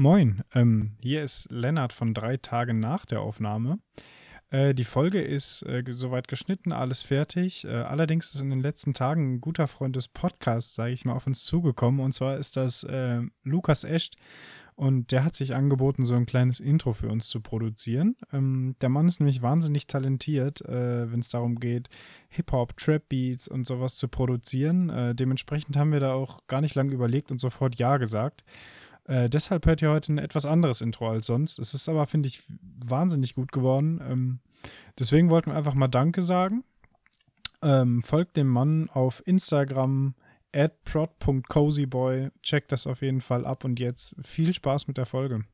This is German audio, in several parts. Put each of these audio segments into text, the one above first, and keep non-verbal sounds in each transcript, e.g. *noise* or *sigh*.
Moin, ähm, hier ist Lennart von drei Tagen nach der Aufnahme. Äh, die Folge ist äh, soweit geschnitten, alles fertig. Äh, allerdings ist in den letzten Tagen ein guter Freund des Podcasts, sage ich mal, auf uns zugekommen. Und zwar ist das äh, Lukas Escht. Und der hat sich angeboten, so ein kleines Intro für uns zu produzieren. Ähm, der Mann ist nämlich wahnsinnig talentiert, äh, wenn es darum geht, Hip-Hop, Trap-Beats und sowas zu produzieren. Äh, dementsprechend haben wir da auch gar nicht lange überlegt und sofort Ja gesagt. Äh, deshalb hört ihr heute ein etwas anderes Intro als sonst. Es ist aber, finde ich, wahnsinnig gut geworden. Ähm, deswegen wollten wir einfach mal Danke sagen. Ähm, folgt dem Mann auf Instagram at prod.cozyboy. Checkt das auf jeden Fall ab und jetzt viel Spaß mit der Folge.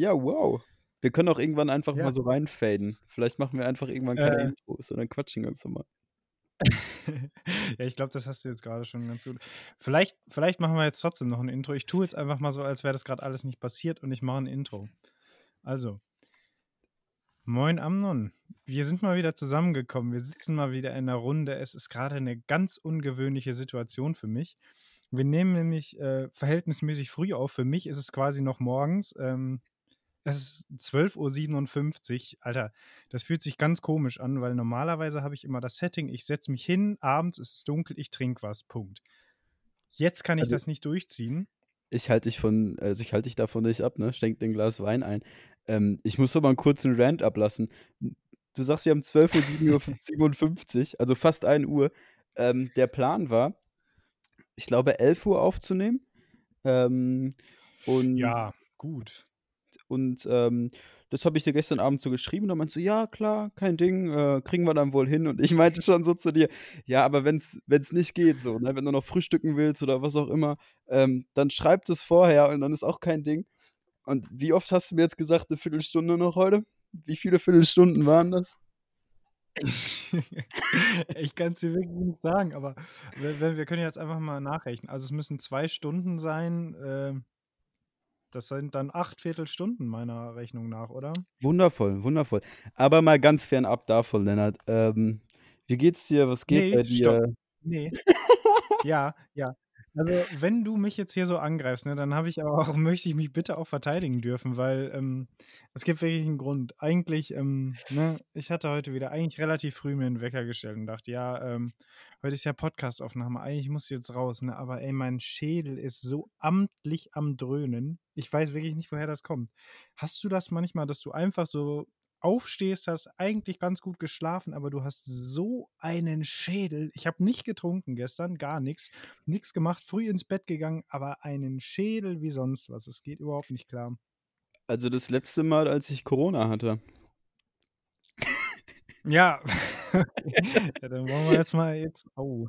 Ja, wow. Wir können auch irgendwann einfach Ja. mal so reinfaden. Vielleicht machen wir einfach irgendwann keine Äh. Intros und dann quatschen wir uns nochmal. *laughs* ja, ich glaube, das hast du jetzt gerade schon ganz gut. Vielleicht, vielleicht machen wir jetzt trotzdem noch ein Intro. Ich tue jetzt einfach mal so, als wäre das gerade alles nicht passiert und ich mache ein Intro. Also, moin Amnon. Wir sind mal wieder zusammengekommen. Wir sitzen mal wieder in der Runde. Es ist gerade eine ganz ungewöhnliche Situation für mich. Wir nehmen nämlich äh, verhältnismäßig früh auf. Für mich ist es quasi noch morgens. Ähm, es ist 12.57 Uhr. Alter, das fühlt sich ganz komisch an, weil normalerweise habe ich immer das Setting, ich setze mich hin, abends ist es dunkel, ich trinke was. Punkt. Jetzt kann ich Also- das nicht durchziehen. Ich halte dich von, also ich halte dich davon nicht ab, ne? Schenk dir ein Glas Wein ein. Ähm, ich muss aber einen kurzen Rant ablassen. Du sagst, wir haben 12.57 Uhr, also fast 1 Uhr. Ähm, der Plan war, ich glaube, 11 Uhr aufzunehmen. Ähm, und Ja, gut. Und ähm, das habe ich dir gestern Abend so geschrieben. Da meinst du, ja, klar, kein Ding, äh, kriegen wir dann wohl hin. Und ich meinte schon so zu dir, ja, aber wenn es nicht geht, so, ne, wenn du noch frühstücken willst oder was auch immer, ähm, dann schreib das vorher und dann ist auch kein Ding. Und wie oft hast du mir jetzt gesagt, eine Viertelstunde noch heute? Wie viele Viertelstunden waren das? *laughs* ich kann es dir wirklich nicht sagen, aber wir, wir können jetzt einfach mal nachrechnen. Also es müssen zwei Stunden sein. ähm, das sind dann acht Viertelstunden meiner Rechnung nach, oder? Wundervoll, wundervoll. Aber mal ganz fernab davon, Lennart. Ähm, wie geht's dir? Was geht Nee, bei stopp. dir? Nee. *laughs* Ja, ja. Also, wenn du mich jetzt hier so angreifst, ne, dann habe ich auch *laughs* möchte ich mich bitte auch verteidigen dürfen, weil, ähm, es gibt wirklich einen Grund. Eigentlich, ähm, ne, ich hatte heute wieder eigentlich relativ früh mir 'n Wecker gestellt und dachte: „Ja, ähm, heute ist ja Podcastaufnahme, eigentlich muss ich jetzt raus“, ne? Aber ey, mein Schädel ist so amtlich am Dröhnen. Ich weiß wirklich nicht, woher das kommt. Hast du das manchmal, dass du einfach so aufstehst, hast eigentlich ganz gut geschlafen, aber du hast so einen Schädel. Ich habe nicht getrunken gestern, gar nichts, nichts gemacht, früh ins Bett gegangen, aber einen Schädel wie sonst was. Es geht überhaupt nicht klar. Also das letzte Mal, als ich Corona hatte. Ja. *laughs* Ja, dann wollen wir jetzt mal jetzt oh.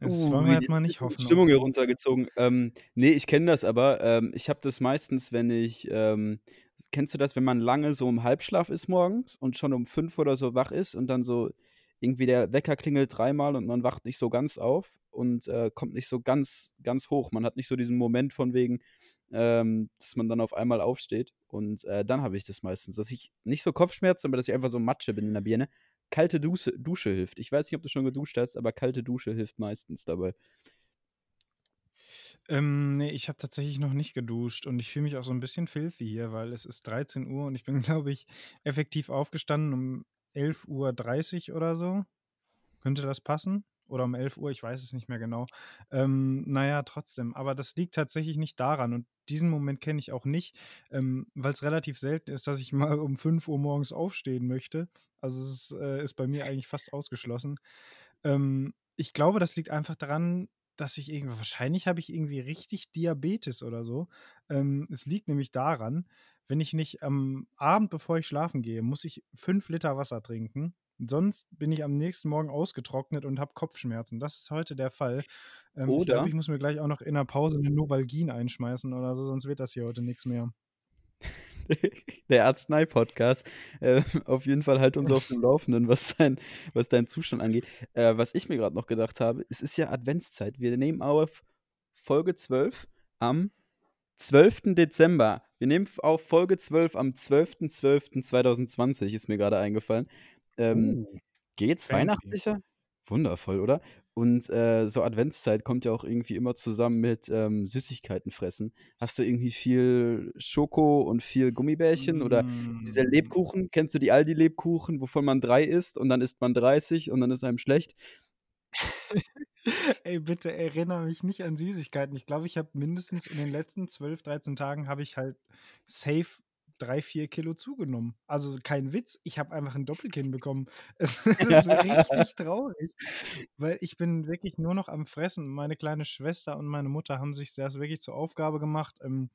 Das wollen wir jetzt mal nicht Uh, hoffen Stimmung hier runtergezogen. Ähm, ne, ich kenne das aber. Ähm, ich habe das meistens, wenn ich ähm, kennst du das, wenn man lange so im Halbschlaf ist morgens und schon um 5 oder so wach ist und dann so irgendwie der Wecker klingelt dreimal und man wacht nicht so ganz auf und äh, kommt nicht so ganz, ganz hoch. Man hat nicht so diesen Moment von wegen, ähm, dass man dann auf einmal aufsteht. Und äh, dann habe ich das meistens, dass ich nicht so Kopfschmerzen, aber dass ich einfach so Matsche bin in der Birne. Kalte Dusche, Dusche hilft. Ich weiß nicht, ob du schon geduscht hast, aber kalte Dusche hilft meistens dabei. Ähm, ne, ich habe tatsächlich noch nicht geduscht und ich fühle mich auch so ein bisschen filthy hier, weil es ist 13 Uhr und ich bin, *laughs* glaube ich, effektiv aufgestanden um 11:30 Uhr oder so. Könnte das passen? oder um 11 Uhr, ich weiß es nicht mehr genau. Ähm, naja, trotzdem. Aber das liegt tatsächlich nicht daran. Und diesen Moment kenne ich auch nicht, ähm, weil es relativ selten ist, dass ich *laughs* mal um 5 Uhr morgens aufstehen möchte. Also es ist, äh, ist bei mir eigentlich fast ausgeschlossen. Ähm, ich glaube, das liegt einfach daran, dass ich irgendwie, wahrscheinlich habe ich irgendwie richtig Diabetes oder so. Ähm, es liegt nämlich daran, wenn ich nicht am Abend, bevor ich schlafen gehe, muss ich fünf Liter Wasser trinken. Sonst bin ich am nächsten Morgen ausgetrocknet und habe Kopfschmerzen. Das ist heute der Fall. Ähm, ich glaube, Oder ich muss mir gleich auch noch in der Pause eine Novalgin einschmeißen oder so, sonst wird das hier heute nichts mehr. *laughs* der Arznei-Podcast. Äh, auf jeden Fall halt uns auf dem Laufenden, was, dein, was deinen Zustand angeht. Äh, was ich mir gerade noch gedacht habe, es ist ja Adventszeit. Wir nehmen auf Folge 12 am 12. Dezember. Wir nehmen auf Folge 12 am 12.12.2020, ist mir gerade eingefallen. Ähm, Uh, geht's fancy. weihnachtlicher? Wundervoll, oder? Und äh, so Adventszeit kommt ja auch irgendwie immer zusammen mit ähm, Süßigkeiten fressen. Hast du irgendwie viel Schoko und viel Gummibärchen oder diese Mm. Lebkuchen? Kennst du die Aldi-Lebkuchen, wovon man drei isst und dann isst man 30 und dann ist einem schlecht? *laughs* Ey, bitte erinnere mich nicht an Süßigkeiten. Ich glaube, ich habe mindestens in den letzten 12, 13 Tagen habe ich halt safe drei, vier Kilo zugenommen. Also kein Witz, ich habe einfach ein Doppelkinn *laughs* bekommen. Es, *laughs* es ist richtig *laughs* traurig, weil ich bin wirklich nur noch am Fressen. Meine kleine Schwester und meine Mutter haben sich das wirklich zur Aufgabe gemacht, ähm,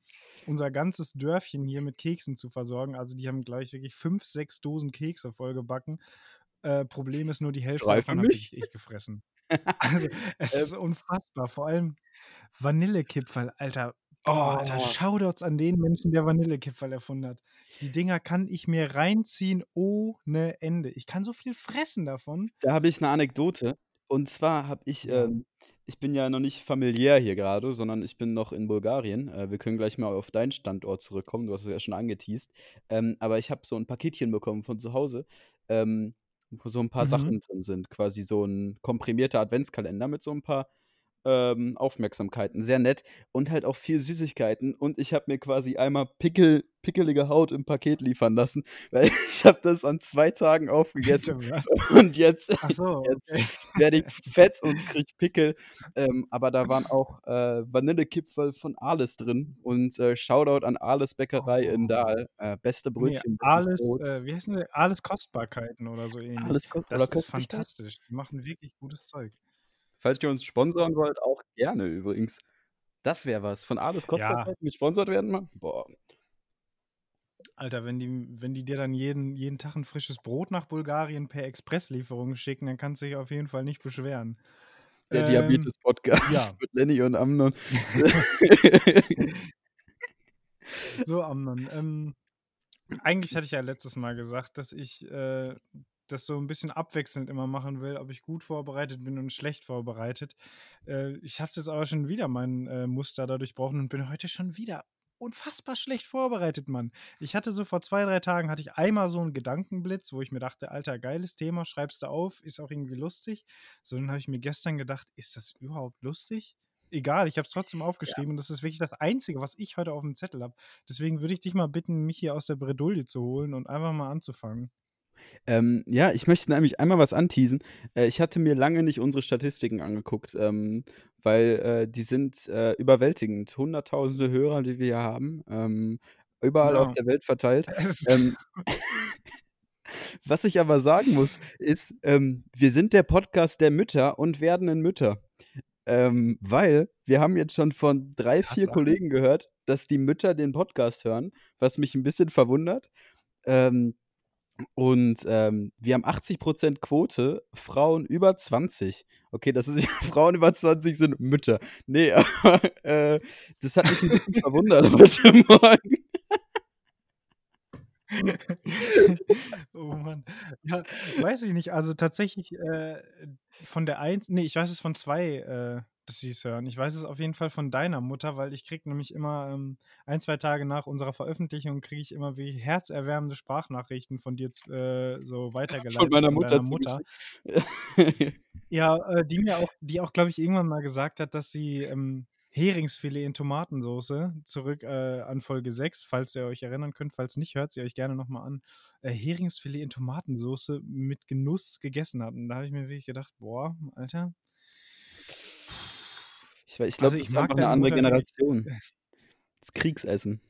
unser ganzes Dörfchen hier mit Keksen zu versorgen. Also die haben gleich wirklich fünf, sechs Dosen Kekse vollgebacken. Äh, Problem ist nur, die Hälfte Drei davon habe wirklich ich gefressen. Also, es Ähm, ist unfassbar. Vor allem Vanillekipferl, Alter. Alter, oh, Shoutouts an den Menschen, der Vanillekipferl erfunden hat. Die Dinger kann ich mir reinziehen ohne Ende. Ich kann so viel fressen davon. da habe ich eine Anekdote. Und zwar habe ich, ähm, ich bin ja noch nicht familiär hier gerade, sondern ich bin noch in Bulgarien. Äh, wir können gleich mal auf deinen Standort zurückkommen. Du hast es ja schon angeteased. Ähm, aber ich habe so ein Paketchen bekommen von zu Hause, ähm, wo so ein paar Mhm. Sachen drin sind. Quasi so ein komprimierter Adventskalender mit so ein paar ähm, Aufmerksamkeiten. Sehr nett. Und halt auch viel Süßigkeiten. Und ich habe mir quasi einmal Pickel, pickelige Haut im Paket liefern lassen, *laughs* weil ich habe das an zwei Tagen aufgegessen. Bitte? Und jetzt, so, *laughs* jetzt okay. werde ich *laughs* fett und krieg Pickel. Ähm, aber da waren auch äh, Vanillekipferl von Ales drin. Und äh, Shoutout an Ales Bäckerei in Oh. Dahl. Äh, beste Nee, Brötchen, alles, Brot. äh, wie heißen die? Alles Kostbarkeiten oder so ähnlich. Alles ko oder Das ist fantastisch. Die machen wirklich gutes Zeug. Falls ihr uns sponsoren wollt, auch gerne übrigens. Das wäre was. Von Ales Ja, Kostbarkeiten gesponsert werden mal? Boah. Alter, wenn die, wenn die dir dann jeden, jeden Tag ein frisches Brot nach Bulgarien per Expresslieferung schicken, dann kannst du dich auf jeden Fall nicht beschweren. Der Ähm, Diabetes-Podcast ja. mit Lenny und Amnon. *laughs* So, Amnon. Ähm, eigentlich hatte ich ja letztes Mal gesagt, dass ich äh, das so ein bisschen abwechselnd immer machen will, ob ich gut vorbereitet bin und schlecht vorbereitet. Äh, ich habe jetzt aber schon wieder mein äh, Muster da durchbrochen und bin heute schon wieder unfassbar schlecht vorbereitet, Mann. Ich hatte so vor zwei, drei Tagen hatte ich einmal so einen Gedankenblitz, wo ich mir dachte, Alter, geiles Thema, schreibst du auf, ist auch irgendwie lustig. So, dann habe ich mir gestern gedacht, ist das überhaupt lustig? Egal, ich habe es trotzdem Ja. aufgeschrieben und das ist wirklich das Einzige, was ich heute auf dem Zettel habe. Deswegen würde ich dich mal bitten, mich hier aus der Bredouille zu holen und einfach mal anzufangen. Ähm, ja, ich möchte nämlich einmal was anteasen. Äh, ich hatte mir lange nicht unsere Statistiken angeguckt, ähm, weil äh, die sind äh, überwältigend. Hunderttausende Hörer, die wir hier haben, ähm, überall auf Ja. der Welt verteilt. *laughs* Ähm, *laughs* was ich aber sagen muss, ist, ähm, wir sind der Podcast der Mütter und werdenden Mütter. Ähm, weil wir haben jetzt schon von drei, vier Tatsache. Kollegen gehört, dass die Mütter den Podcast hören, was mich ein bisschen verwundert. Ähm, und ähm, wir haben 80% Quote, Frauen über 20. Okay, das ist ja, *laughs* Frauen über 20 sind Mütter. Nee, aber *laughs* äh, das hat mich ein bisschen verwundert heute *laughs* Morgen. Oh Mann. Ja, weiß ich nicht. Also tatsächlich äh, von der eins, nee, ich weiß es von zwei, äh, dass sie es hören. Ich weiß es auf jeden Fall von deiner Mutter, weil ich kriege nämlich immer ähm, ein, zwei Tage nach unserer Veröffentlichung kriege ich immer wie herzerwärmende Sprachnachrichten von dir äh, so Von weitergeleitet meiner von Mutter deiner Mutter. *laughs* Ja, äh, die mir auch, die auch, glaube ich, irgendwann mal gesagt hat, dass sie, ähm, Heringsfilet in Tomatensoße. Zurück äh, an Folge 6, falls ihr euch erinnern könnt. Falls nicht, hört sie euch gerne nochmal an. Äh, Heringsfilet in Tomatensoße mit Genuss gegessen hat. Und da habe ich mir wirklich gedacht, boah, Alter. Ich, ich glaube, Also das ich ist mag einfach eine andere. Generation. *laughs* Das Kriegsessen.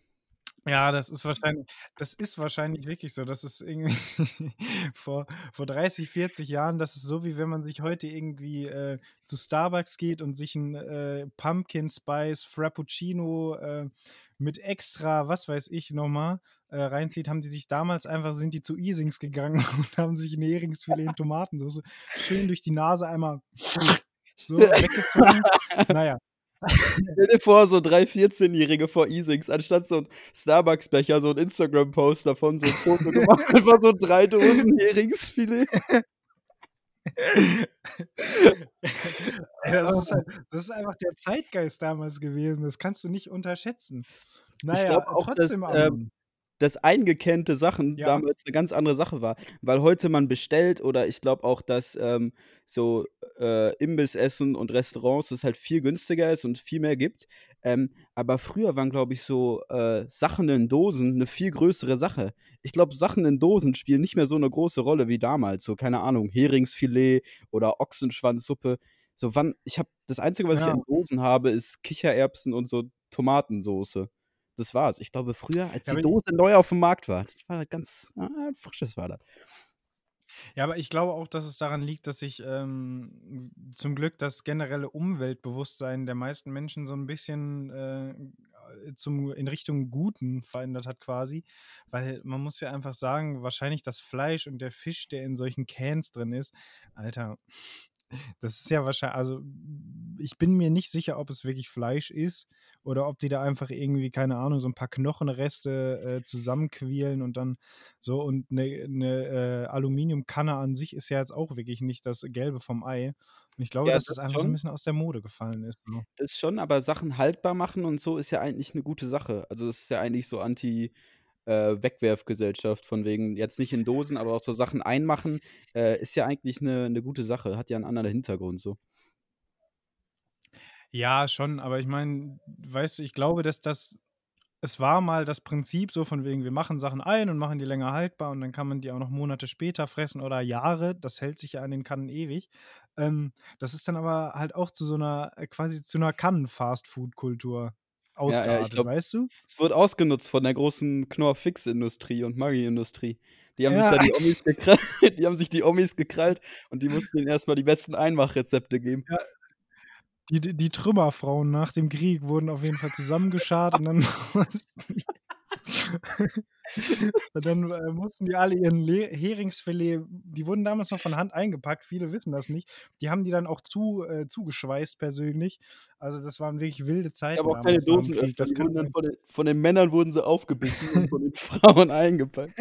Ja, das ist wahrscheinlich, das ist wahrscheinlich wirklich so. Das ist irgendwie *laughs* vor, vor 30, 40 Jahren, das ist so, wie wenn man sich heute irgendwie äh, zu Starbucks geht und sich ein äh, Pumpkin Spice Frappuccino äh, mit extra, was weiß ich nochmal, äh, reinzieht, haben die sich damals einfach, sind die zu Easings gegangen *laughs* und haben sich ein Heringsfilet in Tomatensauce schön durch die Nase einmal so weggezogen. *laughs* Naja. Stell dir vor, so drei 14-Jährige vor Easings, anstatt so ein Starbucks-Becher, so ein Instagram-Post davon, so ein Foto gemacht, *laughs* einfach so drei Dosen Heringsfilet. Das, ist halt, das ist einfach der Zeitgeist damals gewesen. Das kannst du nicht unterschätzen. Ich Naja, glaube auch, dass, trotzdem, ähm, Amnon. Dass eingekennte Sachen Ja. damals eine ganz andere Sache war. Weil heute man bestellt oder ich glaube auch, dass ähm, so äh, Imbissessen und Restaurants es halt viel günstiger ist und viel mehr gibt. Ähm, aber früher waren, glaube ich, so äh, Sachen in Dosen eine viel größere Sache. Ich glaube, Sachen in Dosen spielen nicht mehr so eine große Rolle wie damals. So, keine Ahnung, Heringsfilet oder Ochsenschwanzsuppe. So, wann, ich habe, das Einzige, was ich Ja. in Dosen habe, ist Kichererbsen und so Tomatensoße. Das war's. Ich glaube, früher, als Ja, die Dose neu auf dem Markt war, war das ganz ah, frisches war das. Ja, aber ich glaube auch, dass es daran liegt, dass sich ähm, zum Glück das generelle Umweltbewusstsein der meisten Menschen so ein bisschen äh, zum, in Richtung Guten verändert hat quasi. Weil man muss ja einfach sagen, wahrscheinlich das Fleisch und der Fisch, der in solchen Cans drin ist, Alter, das ist ja wahrscheinlich, also ich bin mir nicht sicher, ob es wirklich Fleisch ist oder ob die da einfach irgendwie, keine Ahnung, so ein paar Knochenreste äh, zusammenquälen und dann so und eine, eine äh, Aluminiumkanne an sich ist ja jetzt auch wirklich nicht das Gelbe vom Ei. Und ich glaube, Ja, dass das das einfach so ein schon. bisschen aus der Mode gefallen ist. So. Das schon, aber Sachen haltbar machen und so ist ja eigentlich eine gute Sache. Also es ist ja eigentlich so anti äh, Wegwerfgesellschaft von wegen jetzt nicht in Dosen, aber auch so Sachen einmachen äh, ist ja eigentlich eine, eine gute Sache. Hat ja einen anderen Hintergrund so. Ja, schon, aber ich meine, weißt du, ich glaube, dass das, es war mal das Prinzip so von wegen, wir machen Sachen ein und machen die länger haltbar und dann kann man die auch noch Monate später fressen oder Jahre, das hält sich ja an den Kannen ewig. Ähm, das ist dann aber halt auch zu so einer, äh, quasi zu einer Kannen-Fast-Food-Kultur Ja, ja, ausgeartet, glaube, weißt du? es wird ausgenutzt von der großen Knorr-Fix-Industrie und Maggi-Industrie. Die haben sich Ja. da die *laughs* Omis gekrallt, *laughs* die haben sich die Omis gekrallt und die mussten ihnen erstmal die besten Einmachrezepte geben. Ja. Die, die, die Trümmerfrauen nach dem Krieg wurden auf jeden Fall zusammengeschart und dann *laughs* und dann äh, mussten die alle ihren Le Heringsfilet, die wurden damals noch von Hand eingepackt, viele wissen das nicht. Die haben die dann auch zu, äh, zugeschweißt persönlich. Also das waren wirklich wilde Zeiten habe auch keine Dosenöffner. Krieg. Das kann dann von den, von den Männern wurden sie aufgebissen und von den *laughs* Frauen eingepackt.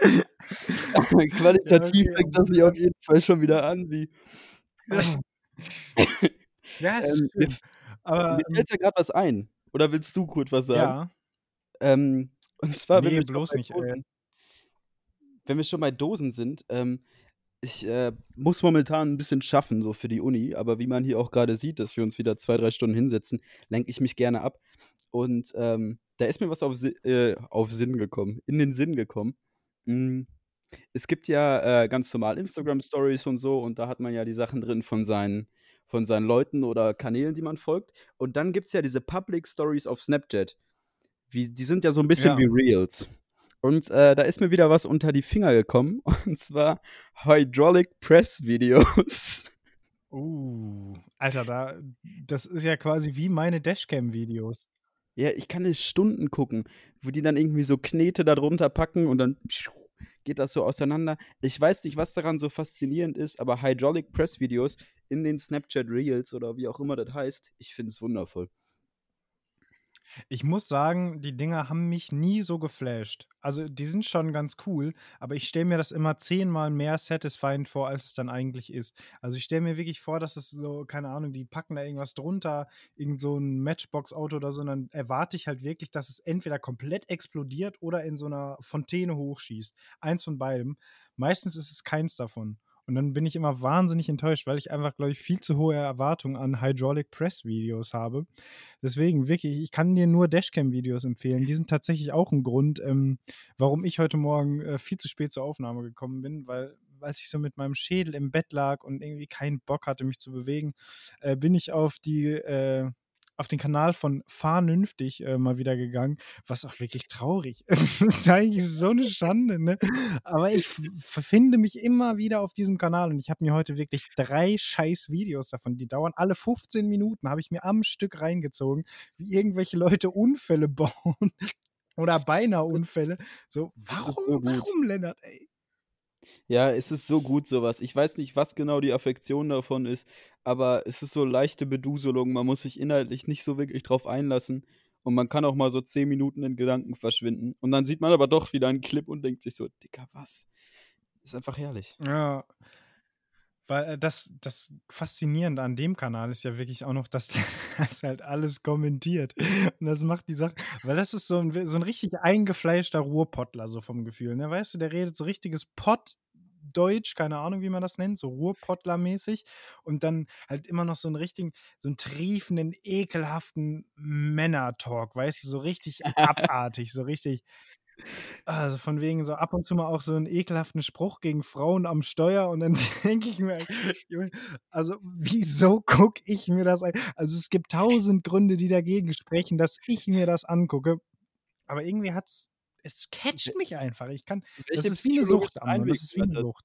*laughs* ja, Qualitativ okay, fängt das sich auf jeden Fall schon wieder an, wie. *laughs* ja, ja, ist Ähm, mir, schön. Aber mir ähm, fällt ja gerade was ein. Oder willst du kurz was sagen? ja, Ähm, und zwar, wenn nee, wir schon bloß bei nicht. Dosen, wenn wir schon bei Dosen sind, ähm, ich äh, muss momentan ein bisschen schaffen, so für die Uni, aber wie man hier auch gerade sieht, dass wir uns wieder zwei, drei Stunden hinsetzen, lenke ich mich gerne ab. Und ähm, da ist mir was auf, Si- äh, auf Sinn gekommen, in den Sinn gekommen. Mm, Es gibt ja äh, ganz normal Instagram-Stories und so, und da hat man ja die Sachen drin von seinen, von seinen Leuten oder Kanälen, die man folgt. Und dann gibt es ja diese Public Stories auf Snapchat. Wie, die sind ja so ein bisschen ja. wie Reels. Und äh, da ist mir wieder was unter die Finger gekommen, *laughs* und zwar Hydraulic Press Videos. Uh, Alter, da, das ist ja quasi wie meine Dashcam-Videos. Ja, ich kann es Stunden gucken, wo die dann irgendwie so Knete da drunter packen und dann geht das so auseinander. Ich weiß nicht, was daran so faszinierend ist, aber Hydraulic Press Videos in den Snapchat Reels oder wie auch immer das heißt, ich finde es wundervoll. Ich muss sagen, die Dinger haben mich nie so geflasht. Also, die sind schon ganz cool, aber ich stelle mir das immer zehnmal mehr satisfying vor, als es dann eigentlich ist. Also, ich stelle mir wirklich vor, dass es so, keine Ahnung, die packen da irgendwas drunter, irgend so ein Matchbox-Auto oder so, und dann erwarte ich halt wirklich, dass es entweder komplett explodiert oder in so einer Fontäne hochschießt. Eins von beidem. Meistens ist es keins davon. Und dann bin ich immer wahnsinnig enttäuscht, weil ich einfach, glaube ich, viel zu hohe Erwartungen an Hydraulic Press Videos habe. Deswegen wirklich, ich kann dir nur Dashcam-Videos empfehlen. Die sind tatsächlich auch ein Grund, ähm, warum ich heute Morgen äh, viel zu spät zur Aufnahme gekommen bin, weil als ich so mit meinem Schädel im Bett lag und irgendwie keinen Bock hatte, mich zu bewegen, äh, bin ich auf die äh, auf den Kanal von Fahrnünftig äh, mal wieder gegangen, was auch wirklich traurig *laughs* ist. Das ist eigentlich so eine Schande, ne? Aber ich finde mich immer wieder auf diesem Kanal und ich habe mir heute wirklich drei scheiß Videos davon, die dauern alle 15 Minuten, habe ich mir am Stück reingezogen, wie irgendwelche Leute Unfälle *laughs* bauen oder beinahe Unfälle. So, warum, so warum, Lennart, ey? Ja, es ist so gut sowas. Ich weiß nicht, was genau die Affektion davon ist, aber es ist so leichte Beduselung. Man muss sich inhaltlich nicht so wirklich drauf einlassen und man kann auch mal so zehn Minuten in Gedanken verschwinden. Und dann sieht man aber doch wieder einen Clip und denkt sich so, Dicker, was? Ist einfach herrlich. Ja. Weil äh, das, das Faszinierende an dem Kanal ist ja wirklich auch noch, dass *laughs* das halt alles kommentiert. Und das macht die Sache, weil das ist so ein, so ein richtig eingefleischter Ruhrpottler, so vom Gefühl. Ne? Weißt du, der redet so richtiges Pott, Deutsch, keine Ahnung, wie man das nennt, so Ruhrpottler-mäßig. Und dann halt immer noch so einen richtigen, so einen triefenden, ekelhaften Männer-Talk, weißt du, so richtig *laughs* abartig, so richtig. Also von wegen so ab und zu mal auch so einen ekelhaften Spruch gegen Frauen am Steuer und dann *laughs* denke ich mir, also wieso gucke ich mir das an? Also es gibt tausend Gründe, die dagegen sprechen, dass ich mir das angucke. Aber irgendwie hat es es catcht mich einfach. Ich kann, das ist wie eine Sucht, Amnon, das ist wie eine Sucht.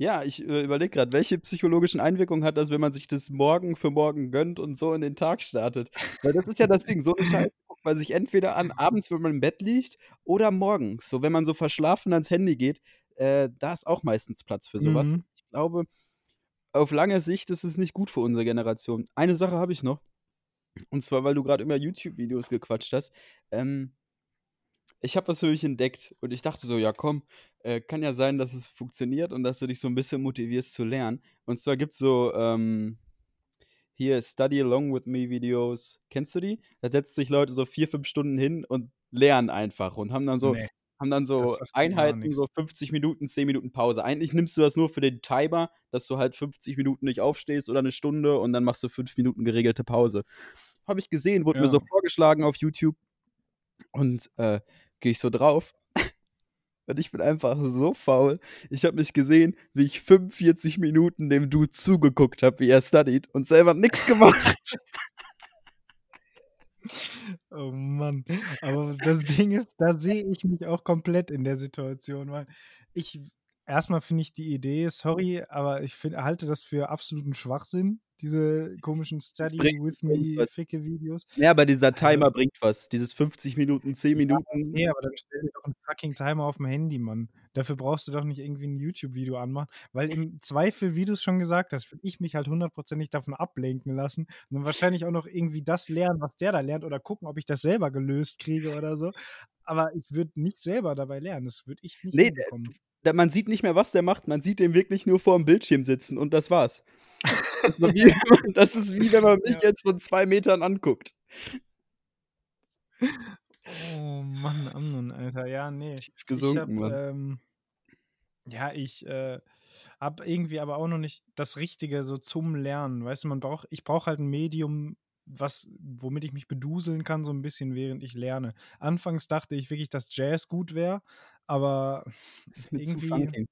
Ja, ich äh, überlege gerade, welche psychologischen Einwirkungen hat das, wenn man sich das morgen für morgen gönnt und so in den Tag startet? Weil das ist ja das Ding, so eine *laughs* Scheiße guckt man sich entweder an abends, wenn man im Bett liegt, oder morgens. So, wenn man so verschlafen ans Handy geht, äh, da ist auch meistens Platz für sowas. Mhm. Ich glaube, auf lange Sicht ist es nicht gut für unsere Generation. Eine Sache habe ich noch. Und zwar, weil du gerade immer YouTube-Videos gequatscht hast. Ähm, ich habe was für mich entdeckt und ich dachte so, ja komm, äh, kann ja sein, dass es funktioniert und dass du dich so ein bisschen motivierst zu lernen. Und zwar gibt es so, ähm, hier Study Along with Me Videos. Kennst du die? Da setzen sich Leute so vier, fünf Stunden hin und lernen einfach und haben dann so, nee, haben dann so Einheiten, so 50 Minuten, 10 Minuten Pause. Eigentlich nimmst du das nur für den Timer, dass du halt 50 Minuten nicht aufstehst oder eine Stunde und dann machst du 5 Minuten geregelte Pause. Habe ich gesehen, wurde ja. mir so vorgeschlagen auf YouTube. Und äh, gehe ich so drauf. Und ich bin einfach so faul. Ich habe mich gesehen, wie ich 45 Minuten dem Dude zugeguckt habe, wie er studied und selber nichts gemacht. *laughs* Oh Mann. Aber das Ding ist, da sehe ich mich auch komplett in der Situation, weil ich erstmal finde ich die Idee, sorry, aber ich find, halte das für absoluten Schwachsinn, diese komischen Study with *laughs* me ficke Videos. Ja, aber dieser also Timer also, bringt was. Dieses 50 Minuten, 10 Minuten. Ja, okay, aber dann stell dir doch einen fucking Timer auf dem Handy, Mann. Dafür brauchst du doch nicht irgendwie ein YouTube-Video anmachen. Weil im Zweifel, wie du es schon gesagt hast, würde ich mich halt hundertprozentig davon ablenken lassen und dann wahrscheinlich auch noch irgendwie das lernen, was der da lernt oder gucken, ob ich das selber gelöst kriege oder so. Aber ich würde nicht selber dabei lernen. Das würde ich nicht nee, hinbekommen man sieht nicht mehr, was der macht. Man sieht den wirklich nur vor dem Bildschirm sitzen und das war's. *laughs* *laughs* Das, ist wie, wenn man mich ja. jetzt von zwei Metern anguckt. Oh Mann, Amnon, Alter. Ja, nee. Tief gesunken, ich hab, ähm, ja, ich äh, habe irgendwie aber auch noch nicht das Richtige so zum Lernen. Weißt du, man braucht, ich brauche halt ein Medium, was, womit ich mich beduseln kann, so ein bisschen, während ich lerne. Anfangs dachte ich wirklich, dass Jazz gut wäre, aber das *laughs* ist mir irgendwie. Zu funky.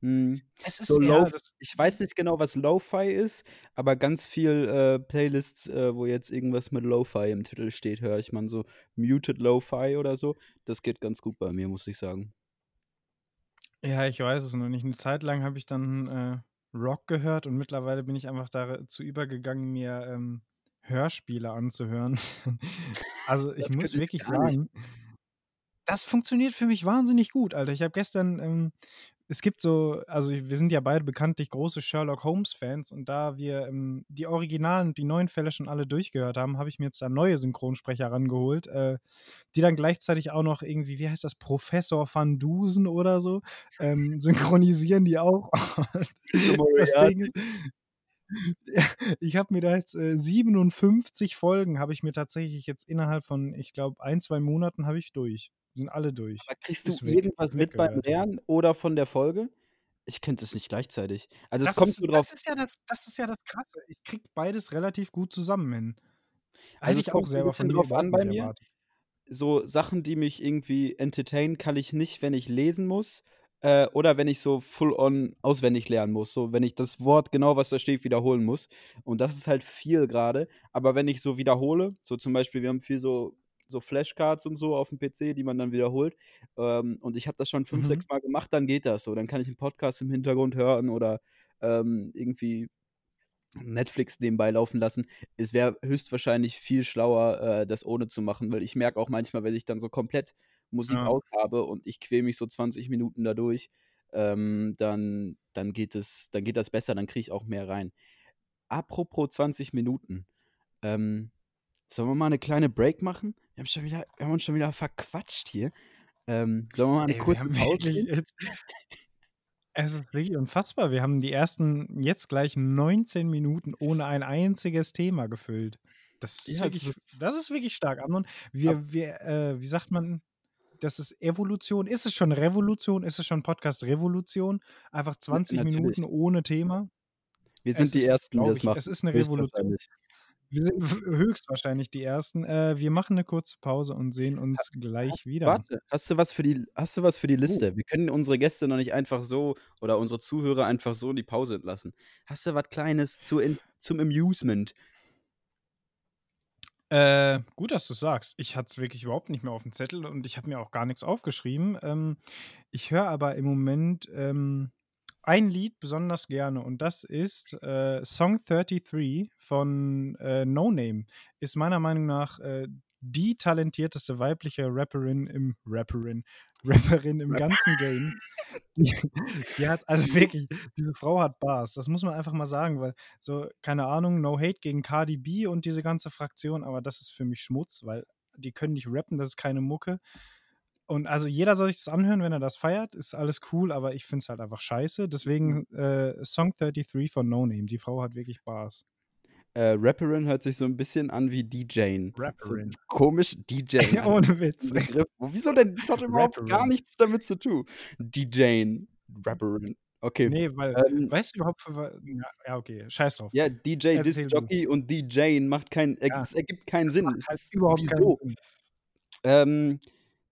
Hm. Es ist so ja, ich weiß nicht genau, was Lo-Fi ist, aber ganz viel äh, Playlists, äh, wo jetzt irgendwas mit Lo-Fi im Titel steht, höre ich mal so Muted Lo-Fi oder so. Das geht ganz gut bei mir, muss ich sagen. Ja, ich weiß es noch nicht. Eine Zeit lang habe ich dann äh, Rock gehört und mittlerweile bin ich einfach dazu übergegangen, mir ähm, Hörspiele anzuhören. *laughs* also ich das muss wirklich sagen, das funktioniert für mich wahnsinnig gut, Alter. Ich habe gestern, ähm, es gibt so, also wir sind ja beide bekanntlich große Sherlock Holmes-Fans und da wir ähm, die Originalen und die neuen Fälle schon alle durchgehört haben, habe ich mir jetzt da neue Synchronsprecher rangeholt, äh, die dann gleichzeitig auch noch irgendwie, wie heißt das, Professor van Dusen oder so, ähm, *laughs* synchronisieren die auch. das Ding ist, ich habe mir da jetzt äh, 57 Folgen, habe ich mir tatsächlich jetzt innerhalb von, ich glaube, ein, zwei Monaten habe ich durch. Sind alle durch. Aber kriegst du irgendwas mit beim Lernen oder von der Folge? Ich könnte es nicht gleichzeitig. Also, es Das kommt ist so drauf das ist ja das das ist ja das Krasse. Ich kriege beides relativ gut zusammen hin. Also, es ich auch selber von drauf an bei mir. erwartet. So Sachen, die mich irgendwie entertainen, kann ich nicht, wenn ich lesen muss, äh, oder wenn ich so full on auswendig lernen muss, so wenn ich das Wort genau, was da steht, wiederholen muss. Und das ist halt viel grade. Aber wenn ich so wiederhole, so zum Beispiel, wir haben viel so so Flashcards und so aufm PC, die man dann wiederholt, ähm, und ich habe das schon 5, Mhm. 6 Mal gemacht, dann geht das so. Dann kann ich 'n Podcast im Hintergrund hören oder, ähm, irgendwie Netflix nebenbei laufen lassen. Es wäre höchstwahrscheinlich viel schlauer, äh, das ohne zu machen, weil ich merke auch manchmal, wenn ich dann so komplett Musik Ja. aus habe und ich quäle mich so 20 Minuten da durch, ähm, dann dann geht es dann geht das besser, dann kriege ich auch mehr rein. Apropos 20 Minuten, ähm, sollen wir mal 'ne kleine Break machen? Wir haben schon wieder wir haben uns schon wieder verquatscht hier. Ähm, sollen wir mal 'ne Ey, kurze Pause *laughs* es ist wirklich unfassbar. Wir haben die ersten jetzt gleich 19 Minuten ohne ein einziges Thema gefüllt. Das ist Ja, wirklich das ist wirklich stark, Amnon. Wir wir, äh, wie sagt man, das ist Evolution. Ist es schon Revolution? Ist es schon Podcast-Revolution? Einfach Na 20 natürlich. Minuten ohne Thema? Wir Es sind die ist, Ersten, die das machen, es ist 'ne Revolution. Wir sind höchstwahrscheinlich die Ersten. Äh, wir machen 'ne kurze Pause und sehen uns gleich hast wieder. warte, hast du was für die hast du was für die Oh. Liste? Wir können unsere Gäste doch nicht einfach so oder unsere Zuhörer einfach so in die Pause entlassen. Hast du was Kleines zu in zum Amusement? Äh, gut, dass du's sagst. Ich hatte es wirklich überhaupt nicht mehr aufm Zettel und ich habe mir auch gar nix aufgeschrieben. Ähm, ich höre aber im Moment, ähm, ein Lied besonders gerne und das ist, äh, Song 33 von, äh, Noname. Ist meiner Meinung nach, äh, die talentierteste weibliche Rapperin im Rapperin *laughs* Rapperin im ganzen Game. Die die hat also wirklich diese Frau hat Bars. Das muss man einfach mal sagen, weil so, keine Ahnung, no hate gegen Cardi B und diese ganze Fraktion, aber das ist für mich Schmutz, weil die können nicht rappen, das ist keine Mucke. Und also jeder soll sich das anhören, wenn er das feiert, ist alles cool, aber ich finde es halt einfach scheiße. Mhm. Deswegen, äh, Song 33 von Noname. Die Frau hat wirklich Bars. Äh, Rapperin hört sich so 'n bisschen an wie DJen. So Rapperin. komisch DJen an *laughs* Ohne Witz. Wieso denn? Das hat überhaupt gar Rapperin. nichts damit zu tun. DJen, Rapperin. Okay. Ne, weil Ähm weißt du überhaupt für ja, okay, scheiß drauf. Ja, DJ, Erzähl du. Diskjockey und DJen macht keinen Ja. es ergibt keinen Das Sinn. macht Es halt überhaupt keinen wieso? Sinn. Ähm,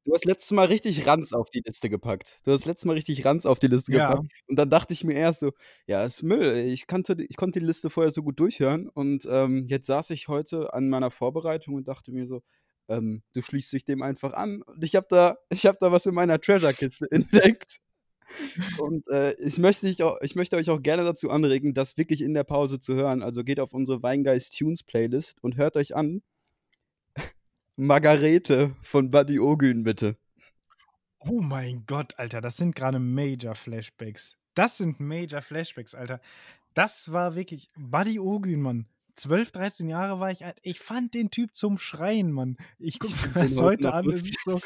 du hast letztes Mal richtig Ranz auf die Liste gepackt. Du hast letztes Mal richtig Ranz auf die Liste Ja. gepackt und dann dachte ich mir erst so: „Ja, ist Müll.“ Ich kannte ich konnte die Liste vorher so gut durchhören und, ähm, jetzt saß ich heute an meiner Vorbereitung und dachte mir so: „Ähm, du schließt dich dem einfach an.“ Und ich habe da ich habe da was in meiner Treasure-Kiste *laughs* entdeckt. Und, äh, ich möchte dich au ich möchte euch auch gerne dazu anregen, das wirklich in der Pause zu hören. Also, geht auf unsere Weingeist Tunes Playlist und hört euch an „Margarete“ von Buddy Ogün, bitte. Oh mein Gott, Alter, das sind grade Major Flashbacks. Das sind Major Flashbacks, Alter. Das war wirklich Buddy Ogün, Mann. 12, 13 Jahre war ich alt. Ich fand den Typ zum Schreien, Mann. Ich gucke mir das heute an, es ist so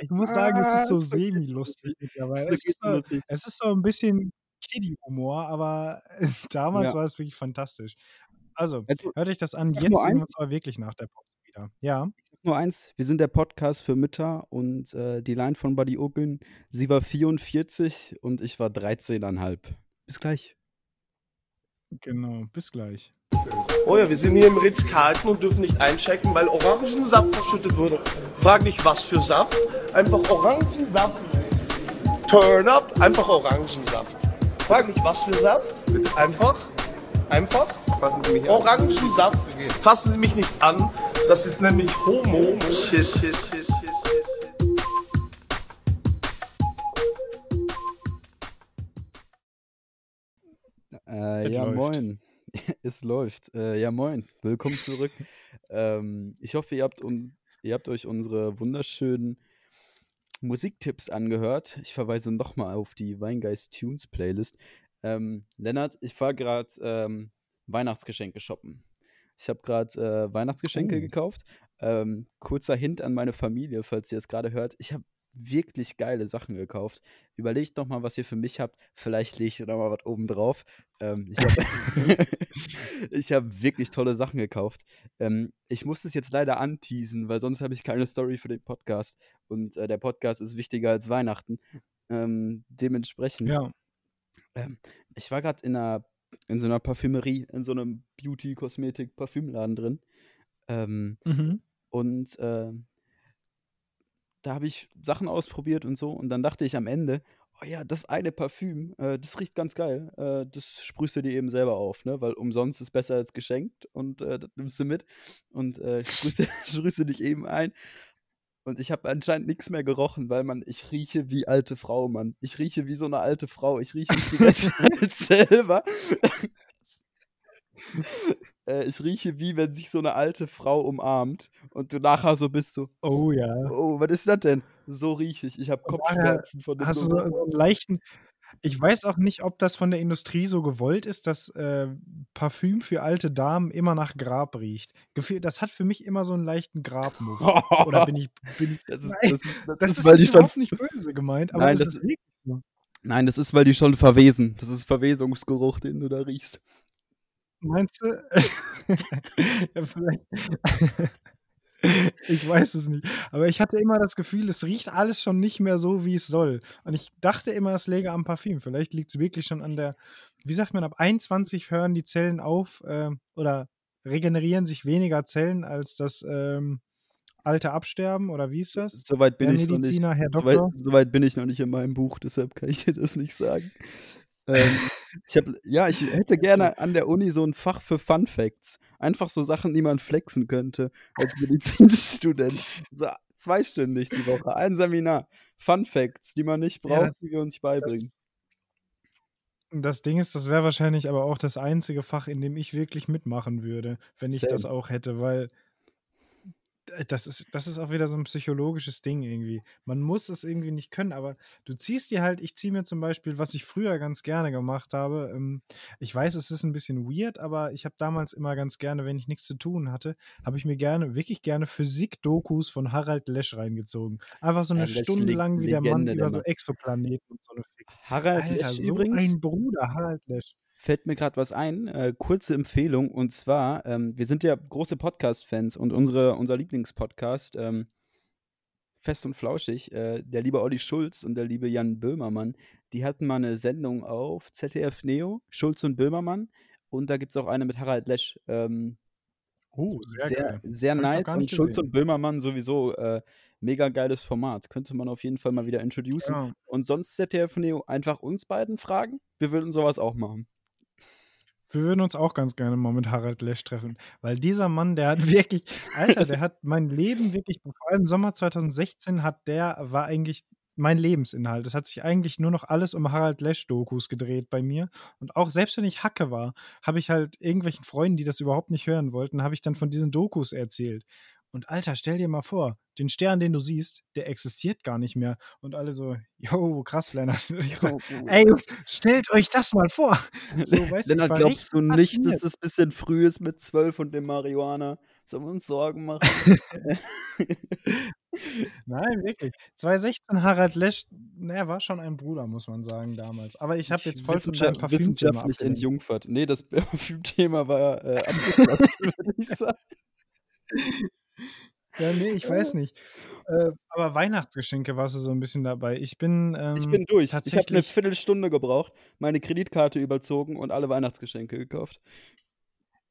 ich muss sagen, es Ah, ist so so semi-lustig lustig. mittlerweile. Es ist so es ist so 'n bisschen Kiddie-Humor, aber *laughs* damals Ja. war es wirklich fantastisch. Also, Also, hört euch das an. Jetzt sehen wir uns aber wirklich nach der Pause wieder. Ja? Ich nur eins: Wir sind der Podcast für Mütter und, äh, die Line von Buddy Ogün, sie war 44 und ich war 13,5. Bis gleich. Genau, bis gleich. Oh ja, wir sind hier im Ritz-Carlton und dürfen nicht einchecken, weil Orangensaft verschüttet wurde. Frag nicht, was für Saft. Einfach Orangensaft. Turn up, einfach Orangensaft. Frag nicht, was für Saft. Einfach, einfach Fassen Sie mich an. Orangensaft. Fassen Sie mich nicht an. Das ist nämlich Homo. Shit, shit, shit, shit. Äh, Es ja, läuft. moin. *laughs* Es läuft. Äh, ja, moin. Willkommen zurück. *laughs* Ähm, ich hoffe, ihr habt un ihr habt euch unsere wunderschönen Musiktipps angehört. Ich verweise noch mal auf die Weingeist Tunes Playlist. Ähm, Lennart, ich war grad, ähm, Weihnachtsgeschenke shoppen. Ich habe grad, äh, Weihnachtsgeschenke Oh. gekauft. Ähm, kurzer Hint an meine Familie, falls ihr es grade hört. Ich habe wirklich geile Sachen gekauft. Überlegt noch mal, was ihr für mich habt. Vielleicht lege ich da mal was oben drauf. Ähm, ich habe *laughs* *laughs* habe wirklich tolle Sachen gekauft. Ähm, ich muss das jetzt leider anteasen, weil sonst habe ich keine Story für den Podcast und, äh, der Podcast ist wichtiger als Weihnachten. Ähm, dementsprechend Ja. Ähm, ich war gerade in einer in so einer Parfümerie, in so einem Beauty-Kosmetik-Parfümladen drin. Ähm, Mhm. und äh, da habe ich Sachen ausprobiert und so. Und dann dachte ich am Ende, oh ja, das eine Parfüm, äh, das riecht ganz geil. Äh, das sprühst du dir eben selber auf, ne? Weil umsonst ist besser als geschenkt. Und äh, das nimmst du mit und äh, *laughs* sprühst, sprühst du dich eben ein. Und ich habe anscheinend nichts mehr gerochen, weil man, ich rieche wie alte Frau, Mann. Ich rieche wie so eine alte Frau. Ich rieche nicht Zeit *laughs* *laughs* selber. äh, ich rieche wie wenn sich so eine alte Frau umarmt und du nachher so bist du, Oh ja. oh, was ist das denn? So rieche ich. Ich habe Kopfschmerzen von dem hast du so einen leichten. Ich weiß auch nicht, ob das von der Industrie so gewollt ist, dass äh, Parfüm für alte Damen immer nach Grab riecht. Gefühl, das hat für mich immer so einen leichten Grabmuff. Oder bin ich. Bin *laughs* Das ist, nein, das, ist- das das ist, ist weil die schon. nicht böse gemeint, aber Nein, das, das, ist wirklich so. nein, das ist, weil die schon verwesen. Das ist Verwesungsgeruch, den du da riechst. Meinst du? *laughs* ja, vielleicht. *laughs* ich weiß es nicht. Aber ich hatte immer das Gefühl, es riecht alles schon nicht mehr so, wie es soll. Und ich dachte immer, es läge am Parfüm. Vielleicht liegt es wirklich schon an der, wie sagt man, ab 21 hören die Zellen auf äh, oder regenerieren sich weniger Zellen als das ähm, alte Absterben oder wie ist das? Soweit bin Herr ich noch nicht. Mediziner, Herr Doktor. soweit bin ich noch nicht in meinem Buch, deshalb kann ich dir das nicht sagen. Ähm, *laughs* ich hab, ja, ich hätte gerne an der Uni so ein Fach für Fun Facts. Einfach so Sachen, die man flexen könnte als Medizinstudent. So zweistündig die Woche, ein Seminar. Fun Facts, die man nicht Ja, braucht, das, die wir uns nicht beibringen. das, das Ding ist, das wäre wahrscheinlich aber auch das einzige Fach, in dem ich wirklich mitmachen würde, wenn ich das Same. auch hätte, weil das ist, das ist auch wieder so ein psychologisches Ding irgendwie. Man muss es irgendwie nicht können, aber du ziehst dir halt, ich ziehe mir zum Beispiel, was ich früher ganz gerne gemacht habe, ähm, ich weiß, es ist ein bisschen weird, aber ich habe damals immer ganz gerne, wenn ich nichts zu tun hatte, habe ich mir gerne, wirklich gerne Physik-Dokus von Harald Lesch reingezogen. Einfach so Ja, eine Lesch, Stunde lang, wie der Mann Legende, über so. Exoplaneten und so eine Fick. Harald Alter, Lesch so übrigens, ein Bruder, Harald Lesch. Fällt mir gerade was ein. Äh, kurze Empfehlung. Und zwar, ähm, wir sind ja große Podcast-Fans und unsere, unser Lieblingspodcast, ähm, Fest und Flauschig, äh, der liebe Olli Schulz und der liebe Jan Böhmermann, die hatten mal eine Sendung auf ZDF Neo, Schulz und Böhmermann. Und da gibt es auch eine mit Harald Lesch. Ähm, Oh, sehr sehr, geil. sehr nice. Und Schulz gesehen. und Böhmermann sowieso äh, mega geiles Format. Könnte man auf jeden Fall mal wieder introducen. Ja. Und sonst ZDF Neo einfach uns beiden fragen. Wir würden sowas auch machen. Wir würden uns auch ganz gerne mal mit Harald Lesch treffen, weil dieser Mann, der hat wirklich, Alter, der hat mein Leben wirklich, vor allem Sommer 2016 hat der, war eigentlich mein Lebensinhalt. Es hat sich eigentlich nur noch alles um Harald Lesch-Dokus gedreht bei mir. Und auch selbst wenn ich Hacke war, habe ich halt irgendwelchen Freunden, die das überhaupt nicht hören wollten, habe ich dann von diesen Dokus erzählt. Und Alter, stell dir mal vor, den Stern, den du siehst, der existiert gar nicht mehr. Und alle so, *laughs* yo, krass, Lennart. *laughs* Ich so, ey Jungs, stellt euch das mal vor. *laughs* So, weißt du, Lennart, war glaubst du nicht, dass das ein bisschen früh ist mit 12 und dem Marihuana? Sollen wir uns Sorgen machen? Nein, wirklich. 2016 Harald Lesch, er war schon ein Bruder, muss man sagen, damals. Aber ich habe jetzt voll von deinem Parfümthema wissenschaftlich abgelenkt. entjungfert. Nee, das Parfümthema war äh, würde ich sagen. Ja, nee, ich weiß *laughs* nicht. Äh, aber Weihnachtsgeschenke warst du so ein bisschen dabei. Ich bin Ich ähm, bin durch. Ich habe eine tatsächlich. Viertelstunde gebraucht, meine Kreditkarte überzogen und alle Weihnachtsgeschenke gekauft.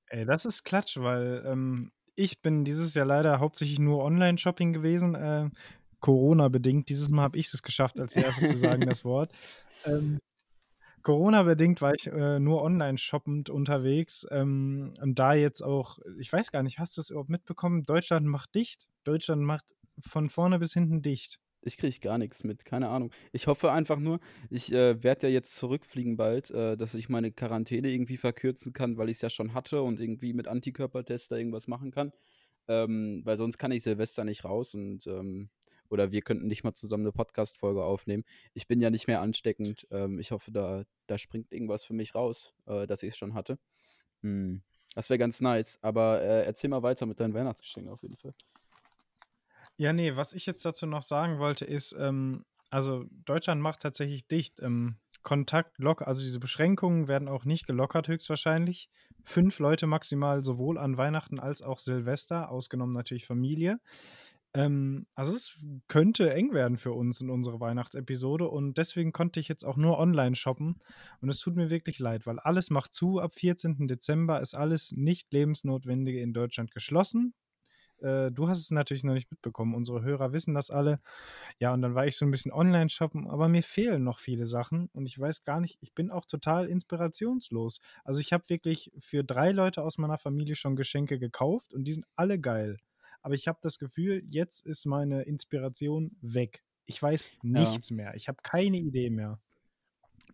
Ey, das ist Klatsch, weil ähm, ich bin dieses Jahr leider hauptsächlich nur Online-Shopping gewesen. Äh, Corona-bedingt. Dieses Mal habe ich es geschafft, als erstes zu sagen, das *laughs* Wort. Ähm, Corona-bedingt war ich äh, nur online shoppend unterwegs. Ähm, und da jetzt auch, ich weiß gar nicht, hast du es überhaupt mitbekommen? Deutschland macht dicht. Deutschland macht von vorne bis hinten dicht. Ich kriege gar nichts mit, keine Ahnung. Ich hoffe einfach nur, ich äh, werde ja jetzt zurückfliegen bald, äh, dass ich meine Quarantäne irgendwie verkürzen kann, weil ich es ja schon hatte und irgendwie mit Antikörpertest da irgendwas machen kann. Ähm, weil sonst kann ich Silvester nicht raus und ähm, oder wir könnten nicht mal zusammen eine Podcast-Folge aufnehmen. Ich bin ja nicht mehr ansteckend. Ähm, ich hoffe, da, da springt irgendwas für mich raus, äh, dass ich es schon hatte. Hm, das wäre ganz nice. Aber äh, erzähl mal weiter mit deinen Weihnachtsgeschenken auf jeden Fall. Ja, nee, was ich jetzt dazu noch sagen wollte, ist, ähm, also Deutschland macht tatsächlich dicht. Ähm, Kontakt locker, also diese Beschränkungen werden auch nicht gelockert, höchstwahrscheinlich. Fünf Leute maximal, sowohl an Weihnachten als auch Silvester, ausgenommen natürlich Familie. Ähm, also es könnte eng werden für uns in unsere Weihnachtsepisode und deswegen konnte ich jetzt auch nur online shoppen und es tut mir wirklich leid, weil alles macht zu. Ab 14. Dezember ist alles nicht lebensnotwendige in Deutschland geschlossen. Äh, du hast es natürlich noch nicht mitbekommen. Unsere Hörer wissen das alle. Ja, und dann war ich so ein bisschen online shoppen, aber mir fehlen noch viele Sachen und ich weiß gar nicht, ich bin auch total inspirationslos. Also ich habe wirklich für drei Leute aus meiner Familie schon Geschenke gekauft und die sind alle geil aber ich habe das Gefühl, jetzt ist meine Inspiration weg. Ich weiß nichts ja. mehr. Ich habe keine Idee mehr.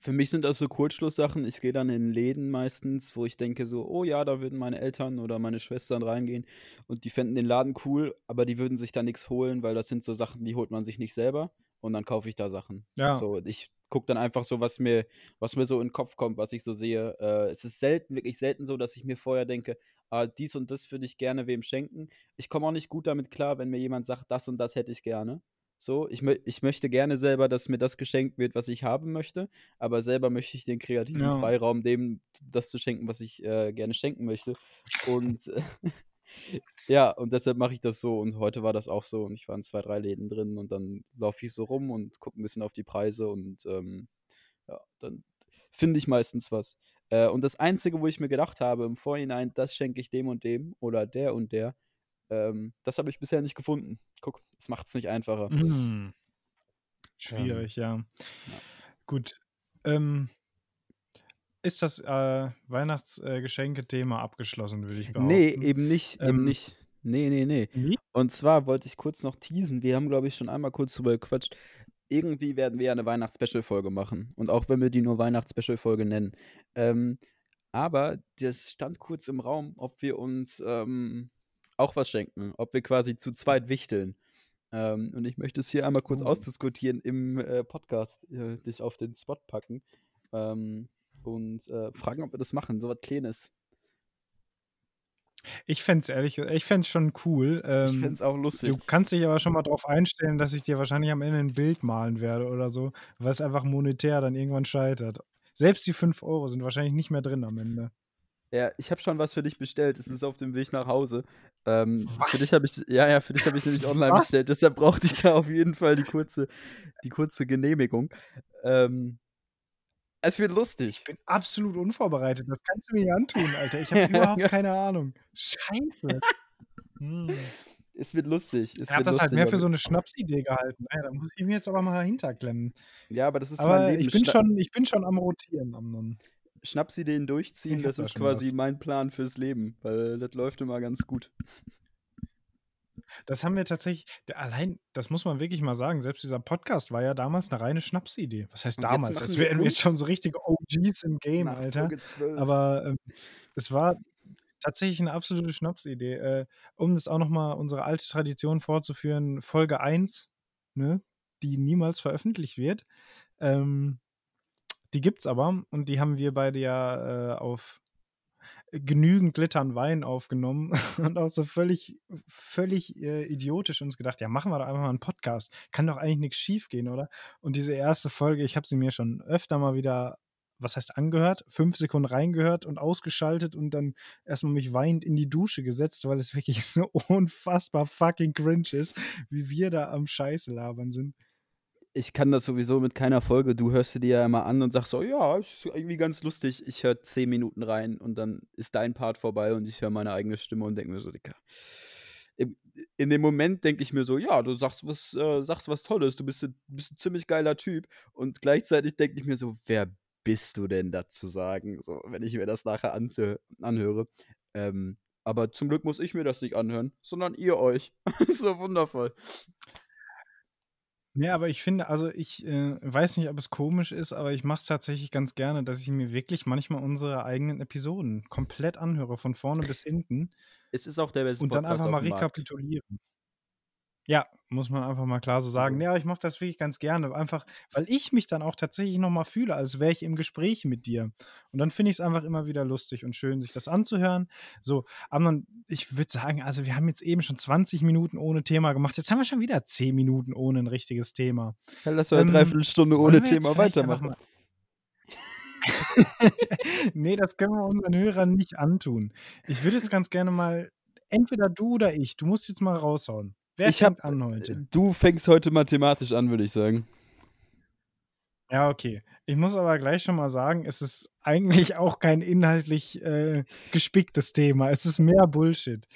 Für mich sind das so Kurzschlusssachen. Ich gehe dann in Läden meistens, wo ich denke so, oh ja, da würden meine Eltern oder meine Schwestern reingehen und die fänden den Laden cool, aber die würden sich da nichts holen, weil das sind so Sachen, die holt man sich nicht selber und dann kaufe ich da Sachen. Ja. So, ich gucke dann einfach so, was mir, was mir so in den Kopf kommt, was ich so sehe. Äh, es ist selten, wirklich selten so, dass ich mir vorher denke, ah, dies und das würde ich gerne wem schenken. Ich komme auch nicht gut damit klar, wenn mir jemand sagt, das und das hätte ich gerne. So, ich, mö ich möchte gerne selber, dass mir das geschenkt wird, was ich haben möchte, aber selber möchte ich den kreativen ja. Freiraum, dem das zu schenken, was ich äh, gerne schenken möchte. Und äh, *laughs* ja, und deshalb mache ich das so. Und heute war das auch so. Und ich war in zwei, drei Läden drin und dann laufe ich so rum und gucke ein bisschen auf die Preise und ähm, ja, dann finde ich meistens was. Äh, und das Einzige, wo ich mir gedacht habe im Vorhinein, das schenke ich dem und dem oder der und der, ähm, das habe ich bisher nicht gefunden. Guck, das macht es nicht einfacher. Mhm. Schwierig, ähm, ja. ja. Gut. Ähm, ist das äh, Weihnachtsgeschenke-Thema abgeschlossen, würde ich behaupten. Nee, eben nicht, ähm, eben nicht. Nee, nee, nee. Nie? Und zwar wollte ich kurz noch teasen. Wir haben, glaube ich, schon einmal kurz drüber gequatscht. Irgendwie werden wir ja eine Weihnachts-Special-Folge machen. Und auch wenn wir die nur Weihnachts-Special-Folge nennen. Ähm, aber das stand kurz im Raum, ob wir uns ähm, auch was schenken. Ob wir quasi zu zweit wichteln. Ähm, und ich möchte es hier einmal kurz oh. ausdiskutieren im äh, Podcast, äh, dich auf den Spot packen. Ähm, und äh, fragen, ob wir das machen, so was Kleines. Ich fände es ehrlich, ich fände es schon cool. Ähm, ich fände es auch lustig. Du kannst dich aber schon mal darauf einstellen, dass ich dir wahrscheinlich am Ende ein Bild malen werde oder so, weil es einfach monetär dann irgendwann scheitert. Selbst die 5 Euro sind wahrscheinlich nicht mehr drin am Ende. Ja, ich habe schon was für dich bestellt. Es ist auf dem Weg nach Hause. Ähm, was? Für dich habe ich, ja, ja, für dich habe ich nämlich online was? bestellt. Deshalb brauchte ich da auf jeden Fall die kurze, die kurze Genehmigung. Ähm, es wird lustig. Ich bin absolut unvorbereitet. Das kannst du mir nicht antun, Alter. Ich habe *laughs* überhaupt keine Ahnung. Scheiße. Hm. Es wird lustig. Es er hat das halt mehr für so eine Schnapsidee gehalten. Naja, da muss ich mir jetzt aber mal hinterklemmen. Ja, aber das ist aber mein Leben. Ich bin, schon, ich bin schon am Rotieren. Am Schnapsideen durchziehen, das ist quasi was. mein Plan fürs Leben, weil das läuft immer ganz gut. Das haben wir tatsächlich, allein, das muss man wirklich mal sagen, selbst dieser Podcast war ja damals eine reine Schnapsidee. Was heißt damals? Es wären jetzt schon so richtige OGs im Game, Nach Alter. Aber ähm, es war tatsächlich eine absolute Schnapsidee. Äh, um das auch nochmal unsere alte Tradition fortzuführen, Folge 1, ne, die niemals veröffentlicht wird. Ähm, die gibt's aber und die haben wir beide ja äh, auf genügend Litern Wein aufgenommen *laughs* und auch so völlig, völlig äh, idiotisch uns gedacht, ja, machen wir doch einfach mal einen Podcast. Kann doch eigentlich nichts schief gehen, oder? Und diese erste Folge, ich habe sie mir schon öfter mal wieder, was heißt angehört, fünf Sekunden reingehört und ausgeschaltet und dann erstmal mich weinend in die Dusche gesetzt, weil es wirklich *laughs* so unfassbar fucking cringe ist, wie wir da am Scheiße labern sind ich kann das sowieso mit keiner Folge. Du hörst dir ja immer an und sagst so, ja, ist irgendwie ganz lustig. Ich höre zehn Minuten rein und dann ist dein Part vorbei und ich höre meine eigene Stimme und denke mir so, Dicker. In dem Moment denke ich mir so, ja, du sagst was, äh, sagst was Tolles, du bist, bist ein ziemlich geiler Typ. Und gleichzeitig denke ich mir so, wer bist du denn da zu sagen, so, wenn ich mir das nachher anhöre. Ähm, aber zum Glück muss ich mir das nicht anhören, sondern ihr euch. *laughs* so wundervoll. Ne, aber ich finde, also ich äh, weiß nicht, ob es komisch ist, aber ich mache es tatsächlich ganz gerne, dass ich mir wirklich manchmal unsere eigenen Episoden komplett anhöre, von vorne bis hinten. Es ist auch der beste und dann einfach mal rekapitulieren. Ja, muss man einfach mal klar so sagen. Ja, ich mache das wirklich ganz gerne. Einfach, weil ich mich dann auch tatsächlich nochmal fühle, als wäre ich im Gespräch mit dir. Und dann finde ich es einfach immer wieder lustig und schön, sich das anzuhören. So, aber ich würde sagen, also wir haben jetzt eben schon 20 Minuten ohne Thema gemacht. Jetzt haben wir schon wieder 10 Minuten ohne ein richtiges Thema. Ja, lass mal eine ähm, Dreiviertelstunde ohne Thema weitermachen. *laughs* nee, das können wir unseren Hörern nicht antun. Ich würde jetzt ganz gerne mal, entweder du oder ich, du musst jetzt mal raushauen. Wer Ich fängt hab, an heute? du fängst heute mathematisch an, würde ich sagen. Ja, okay. Ich muss aber gleich schon mal sagen, es ist eigentlich *laughs* auch kein inhaltlich äh, gespicktes Thema. Es ist mehr Bullshit.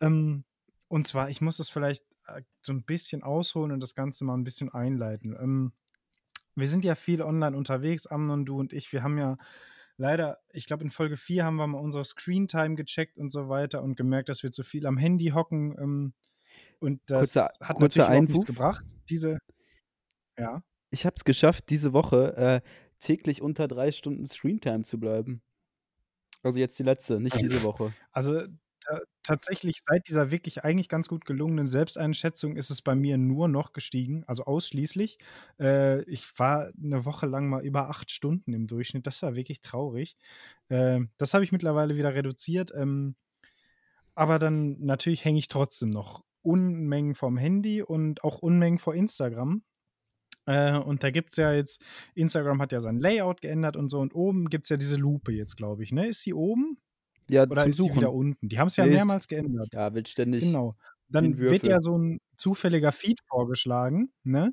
Ähm, und zwar, ich muss das vielleicht äh, so ein bisschen ausholen und das Ganze mal ein bisschen einleiten. Ähm, wir sind ja viel online unterwegs, Amnon, du und ich. Wir haben ja leider, ich glaube, in Folge 4 haben wir mal unsere Screentime gecheckt und so weiter und gemerkt, dass wir zu viel am Handy hocken. Ähm, und das Kurzer, hat kurzer natürlich nichts gebracht. Diese, ja. Ich habe es geschafft, diese Woche äh, täglich unter drei Stunden Screentime zu bleiben. Also jetzt die letzte, nicht diese Woche. Also ta tatsächlich seit dieser wirklich eigentlich ganz gut gelungenen Selbsteinschätzung ist es bei mir nur noch gestiegen, also ausschließlich. Äh, ich war eine Woche lang mal über acht Stunden im Durchschnitt. Das war wirklich traurig. Äh, das habe ich mittlerweile wieder reduziert. Ähm, aber dann natürlich hänge ich trotzdem noch Unmengen vom Handy und auch Unmengen vor Instagram. Äh, und da gibt es ja jetzt, Instagram hat ja sein Layout geändert und so, und oben gibt es ja diese Lupe jetzt, glaube ich, ne? Ist die oben? Ja, Oder ist die wieder Suchen. unten? Die haben es ja Nee, ist- mehrmals geändert. Ja, wird ständig. Genau. Dann wird ja so ein zufälliger Feed vorgeschlagen, ne?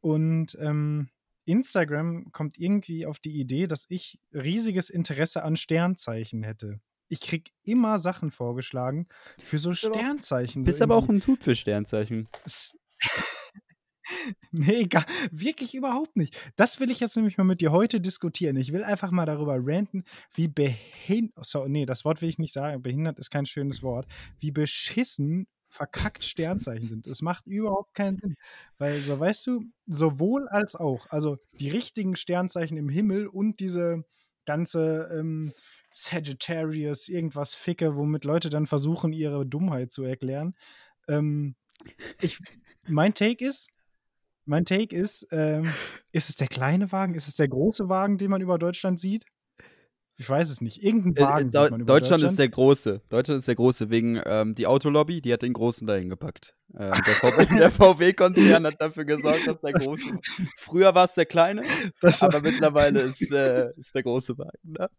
Und ähm, Instagram kommt irgendwie auf die Idee, dass ich riesiges Interesse an Sternzeichen hätte. Ich krieg immer Sachen vorgeschlagen für so Bist Sternzeichen. so Bist aber auch ein Typ für Sternzeichen. *laughs* Nee, gar, wirklich überhaupt nicht. Das will ich jetzt nämlich mal mit dir heute diskutieren. Ich will einfach mal darüber ranten, wie behindert, so, nee, das Wort will ich nicht sagen, behindert ist kein schönes Wort, wie beschissen verkackt Sternzeichen sind. Es macht überhaupt keinen Sinn. Weil, so weißt du, sowohl als auch, also die richtigen Sternzeichen im Himmel und diese ganze ähm, Sagittarius, irgendwas Ficke, womit Leute dann versuchen, ihre Dummheit zu erklären. Ähm, ich, mein Take ist, mein Take ist, ähm, ist es der kleine Wagen? Ist es der große Wagen, den man über Deutschland sieht? Ich weiß es nicht. Irgendein Äh, Wagen Deu sieht man über Deutschland, Deutschland. ist der große. Deutschland ist der große wegen ähm, die Autolobby, die hat den großen dahin gepackt. Ähm, der VW *laughs* der VW-Konzern hat dafür gesorgt, dass der große. *laughs* Früher war es der kleine, war- aber mittlerweile ist, äh, ist der große Wagen. Ne?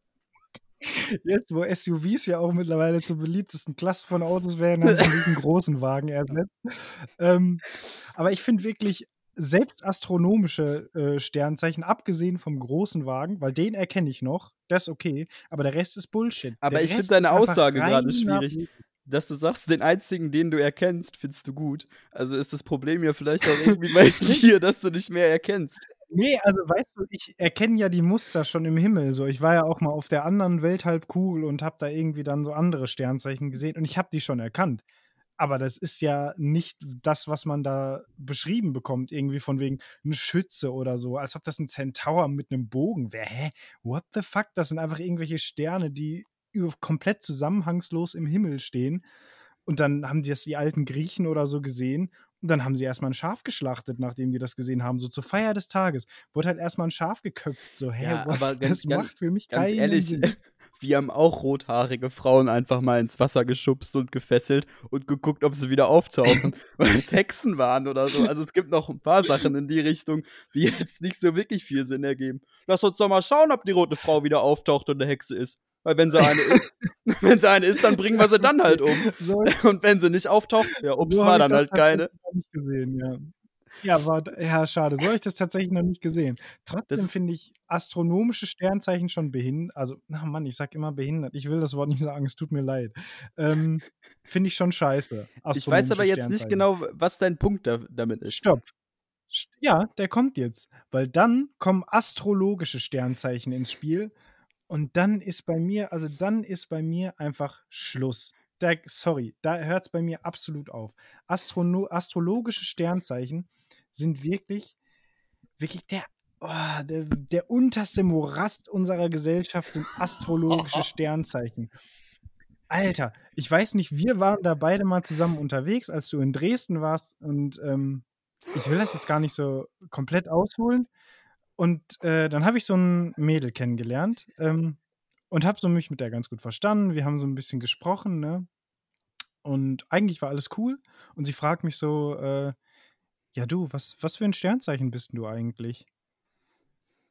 Jetzt, wo SUVs ja auch mittlerweile zur beliebtesten Klasse von Autos werden, haben sie diesen großen Wagen ersetzt. Ähm, aber ich finde wirklich, selbst astronomische äh, Sternzeichen, abgesehen vom großen Wagen, weil den erkenne ich noch, das ist okay, aber der Rest ist Bullshit. Aber der ich finde deine Aussage gerade schwierig. Dass du sagst, den einzigen, den du erkennst, findest du gut. Also ist das Problem ja vielleicht auch irgendwie bei *laughs* dir, dass du nicht mehr erkennst. Nee, also weißt du, ich erkenne ja die Muster schon im Himmel. So, ich war ja auch mal auf der anderen Welthalbkugel und habe da irgendwie dann so andere Sternzeichen gesehen und ich habe die schon erkannt. Aber das ist ja nicht das, was man da beschrieben bekommt, irgendwie von wegen ein Schütze oder so, als ob das ein Centaur mit einem Bogen wäre. Hä? What the fuck? Das sind einfach irgendwelche Sterne, die komplett zusammenhangslos im Himmel stehen. Und dann haben die das die alten Griechen oder so gesehen. Dann haben sie erstmal ein Schaf geschlachtet, nachdem die das gesehen haben. So zur Feier des Tages. Wurde halt erstmal ein Schaf geköpft. So, hä, Ja, ganz- das ganz- macht für mich Ganz ehrlich, Sinn. *laughs* wir haben auch rothaarige Frauen einfach mal ins Wasser geschubst und gefesselt und geguckt, ob sie wieder auftauchen, *laughs* weil es Hexen waren oder so. Also es gibt noch ein paar Sachen in die Richtung, die jetzt nicht so wirklich viel Sinn ergeben. Lass uns doch mal schauen, ob die rote Frau wieder auftaucht und eine Hexe ist. Weil wenn sie eine ist, *laughs* wenn sie eine ist, dann bringen wir sie dann halt um. *laughs* So, Und wenn sie nicht auftaucht, ja, ups, so war dann halt keine. nicht gesehen, ja. Ja, war, ja, schade. So habe ich das tatsächlich noch nicht gesehen. Trotzdem finde ich astronomische Sternzeichen schon behindert. Also, na Mann, ich sag immer behindert. Ich will das Wort nicht sagen, es tut mir leid. Ähm, finde ich schon scheiße. Ich weiß aber jetzt nicht genau, was dein Punkt da, damit ist. Stopp. St- Ja, der kommt jetzt. Weil dann kommen astrologische Sternzeichen ins Spiel. Und dann ist bei mir, also dann ist bei mir einfach Schluss. Da, sorry, da hört es bei mir absolut auf. Astrono astrologische Sternzeichen sind wirklich, wirklich der, oh, der, der unterste Morast unserer Gesellschaft sind astrologische *laughs* Sternzeichen. Alter, ich weiß nicht, wir waren da beide mal zusammen unterwegs, als du in Dresden warst und ähm, ich will das jetzt gar nicht so komplett ausholen. Und äh, dann habe ich so ein Mädel kennengelernt ähm, und habe so mich mit der ganz gut verstanden. Wir haben so ein bisschen gesprochen, ne? Und eigentlich war alles cool. Und sie fragt mich so, äh, ja du, was, was für ein Sternzeichen bist du eigentlich?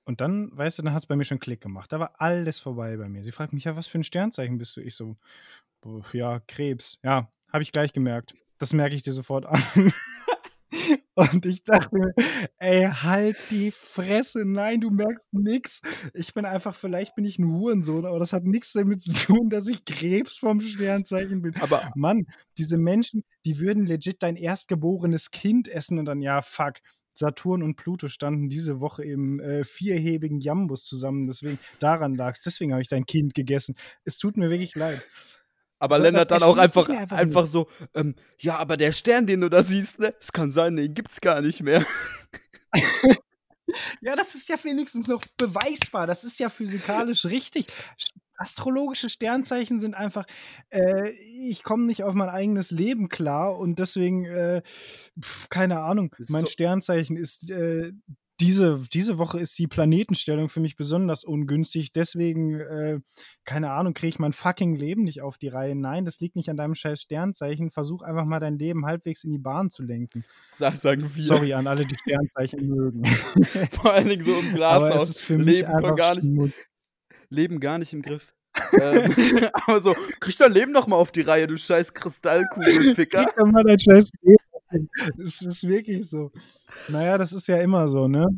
Und dann, weißt du, dann hat es bei mir schon Klick gemacht. Da war alles vorbei bei mir. Sie fragt mich, ja, was für ein Sternzeichen bist du? Ich so, "Boah, ja, Krebs. Ja, habe ich gleich gemerkt. Das merke ich dir sofort an. *laughs* Und ich dachte mir, ey, halt die Fresse. Nein, du merkst nix. Ich bin einfach, vielleicht bin ich ein Hurensohn, aber das hat nichts damit zu tun, dass ich Krebs vom Sternzeichen bin. Aber Mann, diese Menschen, die würden legit dein erstgeborenes Kind essen und dann, ja, fuck. Saturn und Pluto standen diese Woche im äh, vierhebigen Jambus zusammen. Deswegen, daran lag es. Deswegen habe ich dein Kind gegessen. Es tut mir wirklich leid. Aber So, Lennart dann auch einfach, einfach einfach, so, ähm, ja, aber der Stern, den du da siehst, ne, es kann sein, den gibt's gar nicht mehr. *laughs* Ja, das ist ja wenigstens noch beweisbar. Das ist ja physikalisch richtig. Sch- Astrologische Sternzeichen sind einfach, äh, ich komme nicht auf mein eigenes Leben klar und deswegen, äh, pf, keine Ahnung, mein so- Sternzeichen ist, äh, diese, diese Woche ist die Planetenstellung für mich besonders ungünstig. Deswegen, äh, keine Ahnung, kriege ich mein fucking Leben nicht auf die Reihe. Nein, das liegt nicht an deinem scheiß Sternzeichen. Versuch einfach mal dein Leben halbwegs in die Bahn zu lenken. Sag, sagen wir. Sorry an alle, die Sternzeichen mögen. *laughs* Vor allen Dingen so im Aber Glashaus. es ist für mich Leben, einfach gar nicht. Leben gar nicht im Griff. ähm, *laughs* aber so, krieg dein Leben doch mal auf die Reihe, du scheiß Kristallkugelficker. Krieg doch mal dein scheiß Leben. *laughs* Es ist wirklich so. Naja, das ist ja immer so, ne?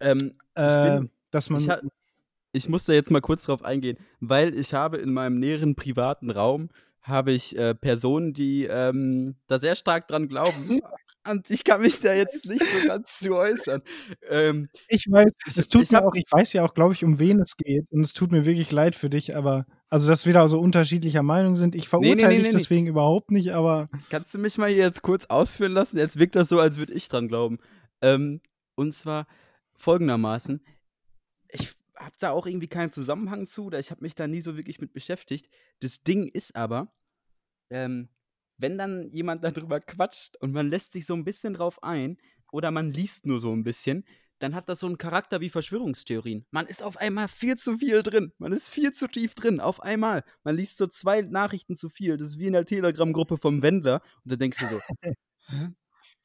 ähm, Äh, bin- dass man. ich, ha ich muss da jetzt mal kurz drauf eingehen, weil ich habe in meinem näheren privaten Raum habe ich äh, Personen, die ähm, da sehr stark dran glauben. *laughs* Und ich kann mich da jetzt nicht so ganz zu äußern. Ähm, ich weiß, es tut ich mir auch, ich weiß ja auch, glaube ich, um wen es geht. Und es tut mir wirklich leid für dich, aber, also, dass wir da so unterschiedlicher Meinung sind. Ich verurteile nee, nee, dich nee. deswegen überhaupt nicht, aber. Kannst du mich mal hier jetzt kurz ausführen lassen? Jetzt wirkt das so, als würde ich dran glauben. Ähm, und zwar folgendermaßen: Ich habe da auch irgendwie keinen Zusammenhang zu, oder ich habe mich da nie so wirklich mit beschäftigt. Das Ding ist aber, ähm, wenn dann jemand darüber quatscht und man lässt sich so ein bisschen drauf ein oder man liest nur so ein bisschen, dann hat das so einen Charakter wie Verschwörungstheorien. Man ist auf einmal viel zu viel drin. Man ist viel zu tief drin. Auf einmal. Man liest so zwei Nachrichten zu viel. Das ist wie in der Telegram-Gruppe vom Wendler. Und da denkst du so, *laughs* Hä?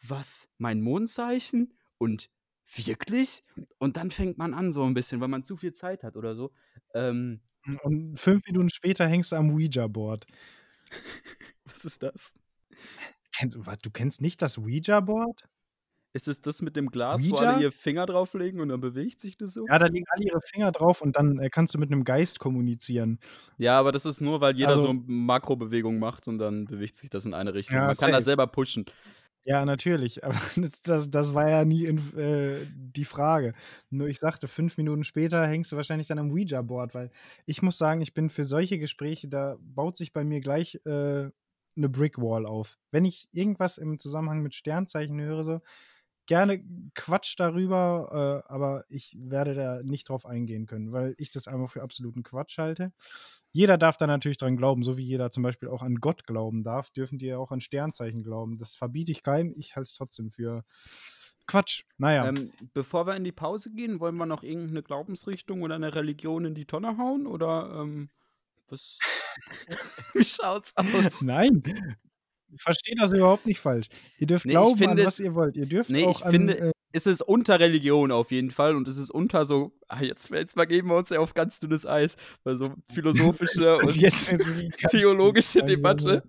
was? Mein Mondzeichen? Und wirklich? Und dann fängt man an so ein bisschen, weil man zu viel Zeit hat oder so. Ähm, Und fünf Minuten später hängst du am Ouija-Board. *laughs* was ist das? Kennst, du- kennst nicht das Ouija-Board? Ist es das mit dem Glas, wo Ouija? alle ihr Finger drauflegen und dann bewegt sich das so? Ja, da liegen alle ihre Finger drauf und dann äh, kannst du mit einem Geist kommunizieren. Ja, aber das ist nur, weil jeder Also- so Makrobewegung macht und dann bewegt sich das in eine Richtung. Ja, Man kann safe. das selber pushen. Ja, natürlich. *laughs* Aber das, das, das war ja nie in, äh, die Frage. Nur ich sagte, fünf Minuten später hängst du wahrscheinlich dann am Ouija-Board, weil ich muss sagen, ich bin für solche Gespräche, da baut sich bei mir gleich äh, eine Brickwall auf. Wenn ich irgendwas im Zusammenhang mit Sternzeichen höre, so gerne Quatsch darüber, äh, aber ich werde da nicht drauf eingehen können, weil ich das einfach für absoluten Quatsch halte. Jeder darf da natürlich dran glauben, so wie jeder zum Beispiel auch an Gott glauben darf, dürfen die ja auch an Sternzeichen glauben. Das verbiete ich keinem, ich halte es trotzdem für Quatsch. Naja, Ähm, bevor wir in die Pause gehen, wollen wir noch irgendeine Glaubensrichtung oder eine Religion in die Tonne hauen? Oder ähm, was? *laughs* Wie schaut's aus? nein. Versteht das überhaupt nicht falsch. Ihr dürft Nee, glauben an was es- ihr wollt. Ihr dürft Nee, auch ich an, finde, äh, es ist unter Religion auf jeden Fall und es ist unter so, ah, jetzt, jetzt mal geben wir uns ja auf ganz dünnes Eis, weil so *laughs* philosophische und theologische. Debatte.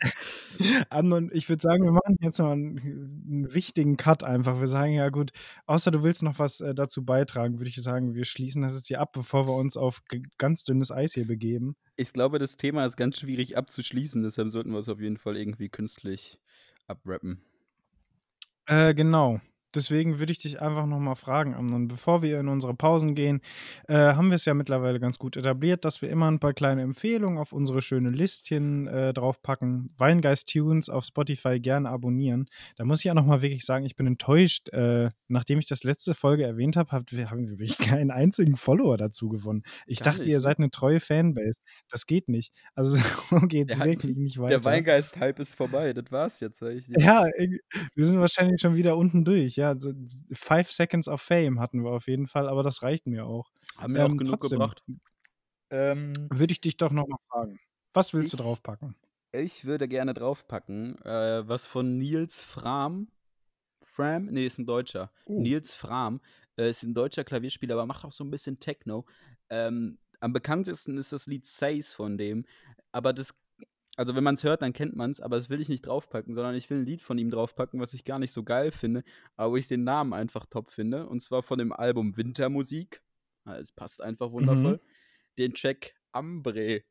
*laughs* Amnon, ich würde sagen, wir machen jetzt noch einen, einen wichtigen Cut einfach. Wir sagen ja gut, außer du willst noch was äh, dazu beitragen, würde ich sagen, wir schließen das jetzt hier ab, bevor wir uns auf ganz dünnes Eis hier begeben. Ich glaube, das Thema ist ganz schwierig abzuschließen, deshalb sollten wir es auf jeden Fall irgendwie künstlich abrappen. Äh, genau. Deswegen würde ich dich einfach nochmal fragen, Amnon, bevor wir in unsere Pausen gehen, äh, haben wir es ja mittlerweile ganz gut etabliert, dass wir immer ein paar kleine Empfehlungen auf unsere schöne Listchen äh, draufpacken. Weingeist Tunes auf Spotify gerne abonnieren. Da muss ich auch nochmal wirklich sagen, ich bin enttäuscht. Äh, nachdem ich das letzte Folge erwähnt habe, habt, haben wir wirklich *laughs* keinen einzigen Follower dazu gewonnen. Ich Gar dachte, nicht, ihr ne? seid eine treue Fanbase. Das geht nicht. Also *laughs* so geht's Der- wirklich nicht weiter. Der Weingeist-Hype ist vorbei, das war's jetzt. Ja, wir sind wahrscheinlich schon wieder unten durch. Ja, so Five Seconds of Fame hatten wir auf jeden Fall, aber das reicht mir auch. Haben wir auch Ähm, genug trotzdem. gebracht. Ähm, Würde ich dich doch nochmal fragen. Was willst du Ich- draufpacken? ich würde gerne draufpacken, äh, was von Nils Fram. Fram? Nee, ist ein Deutscher. Oh. Nils Fram äh, ist ein deutscher Klavierspieler, aber macht auch so ein bisschen Techno. Ähm, am bekanntesten ist das Lied Says von dem. Aber das Also wenn man es hört, dann kennt man es, aber das will ich nicht draufpacken, sondern ich will ein Lied von ihm draufpacken, was ich gar nicht so geil finde, aber wo ich den Namen einfach top finde. Und zwar von dem Album Wintermusik. Ja, Es passt einfach wundervoll. Den Track Ambre.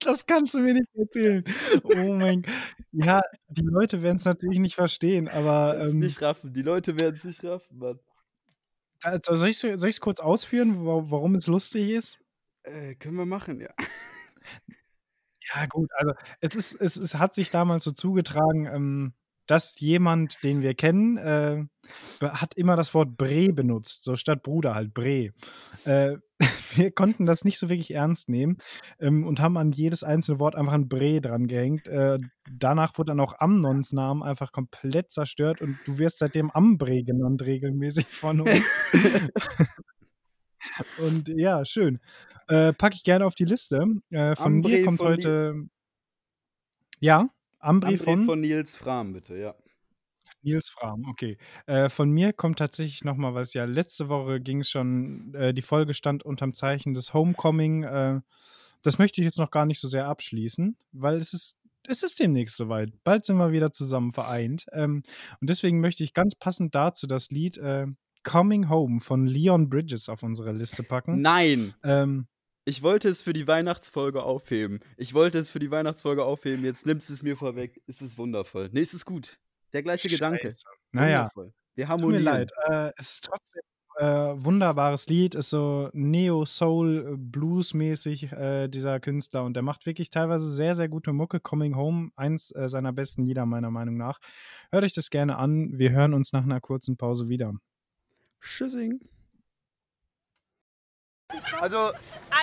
Das kannst du mir nicht erzählen. Oh mein Gott. Ja, die Leute werden es natürlich nicht verstehen, aber ähm, nicht raffen. Die Leute werden es nicht raffen, Mann. also soll ich es kurz ausführen, wa- warum es lustig ist? Äh, können wir machen, ja. Ja, gut, also es ist, es, es hat sich damals so zugetragen, ähm, dass jemand, den wir kennen, äh, hat immer das Wort Bre benutzt, so statt Bruder halt Bre. Äh, *laughs* wir konnten das nicht so wirklich ernst nehmen ähm, und haben an jedes einzelne Wort einfach ein Bre dran gehängt. Äh, danach wurde dann auch Amnons Namen einfach komplett zerstört und du wirst seitdem Ambre genannt regelmäßig von uns. *laughs* und ja, schön. Äh, packe ich gerne auf die Liste. Äh, von Ambre mir kommt von heute. Ja, Ambri Ambre von, von Nils Fram, bitte, ja. Nils Fram, okay. Äh, von mir kommt tatsächlich nochmal was. Ja, letzte Woche ging es schon, äh, die Folge stand unterm Zeichen des Homecoming. Äh, das möchte ich jetzt noch gar nicht so sehr abschließen, weil es ist, es ist demnächst soweit. Bald sind wir wieder zusammen vereint. Ähm, und deswegen möchte ich ganz passend dazu das Lied äh, Coming Home von Leon Bridges auf unsere Liste packen. Nein! Ähm, Ich wollte es für die Weihnachtsfolge aufheben. Ich wollte es für die Weihnachtsfolge aufheben. Jetzt nimmst du es mir vorweg. Es ist wundervoll. Nee, es ist gut. Der gleiche Gedanke. Scheiße. Naja, Wundervoll. Wir Tut mir harmonieren. leid. Äh, es ist trotzdem äh, wunderbares Lied, ist so Neo-Soul-Blues-mäßig, äh, dieser Künstler. Und der macht wirklich teilweise sehr, sehr gute Mucke. Coming Home, eins äh, seiner besten Lieder, meiner Meinung nach. Hört euch das gerne an. Wir hören uns nach einer kurzen Pause wieder. Tschüssing. Also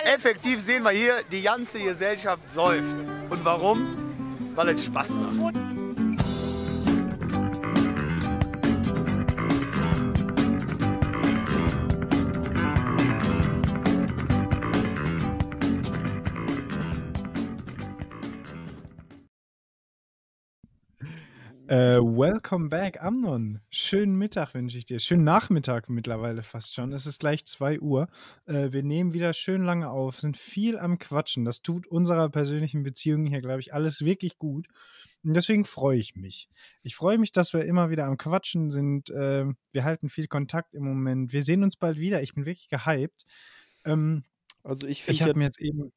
effektiv sehen wir hier, die ganze Gesellschaft säuft. Und warum? Weil es Spaß macht. Äh, welcome back, Amnon. Schönen Mittag wünsche ich dir. Schönen Nachmittag mittlerweile fast schon. Es ist gleich 2 Uhr. Äh, wir nehmen wieder schön lange auf, sind viel am Quatschen. Das tut unserer persönlichen Beziehung hier, glaube ich, alles wirklich gut. Und deswegen freue ich mich. Ich freue mich, dass wir immer wieder am Quatschen sind. Äh, wir halten viel Kontakt im Moment. Wir sehen uns bald wieder. Ich bin wirklich gehypt. Ähm, Also ich ich finde habe ja, mir jetzt eben.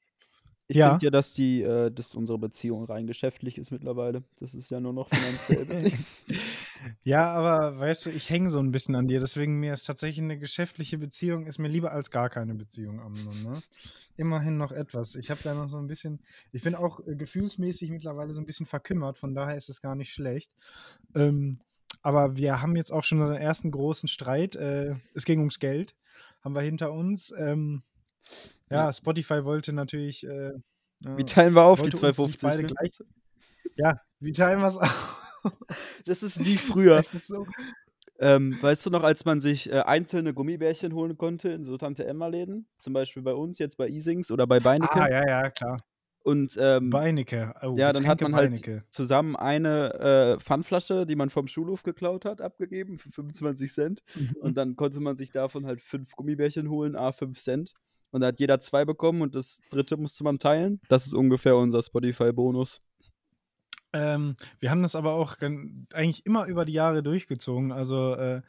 Ich Ja. find ja, dass die, äh, dass unsere Beziehung rein geschäftlich ist mittlerweile. Das ist ja nur noch finanziell. *laughs* Ja, aber weißt du, ich hänge so ein bisschen an dir, deswegen mir ist tatsächlich eine geschäftliche Beziehung ist mir lieber als gar keine Beziehung, Amnon, ne? Immerhin noch etwas. Ich habe da noch so ein bisschen, ich bin auch äh, gefühlsmäßig mittlerweile so ein bisschen verkümmert, von daher ist es gar nicht schlecht. Ähm, aber wir haben jetzt auch schon unseren ersten großen Streit. Äh, es ging ums Geld, haben wir hinter uns. Ähm, ja. Spotify wollte natürlich. Äh, Wie äh, teilen wir auf die wollte uns nicht 250? beide gleich. ja, wie teilen wir es auf? Das ist wie früher. Ist so, Ähm, weißt du noch, als man sich äh, einzelne Gummibärchen holen konnte in so Tante Emma-Läden? Zum Beispiel bei uns, jetzt bei Isings oder bei Beinecke. ah, ja, ja, klar. Und ähm, Beinecke. Oh, ja, dann hat man halt Beinecke. zusammen eine äh, Pfandflasche, die man vom Schulhof geklaut hat, abgegeben für 25 Cent. Mhm. Und dann konnte man sich davon halt fünf Gummibärchen holen, a 5 Cent. Und da hat jeder zwei bekommen und das dritte musste man teilen. Das ist ungefähr unser Spotify-Bonus. Ähm, wir haben das aber auch eigentlich immer über die Jahre durchgezogen. Also, äh,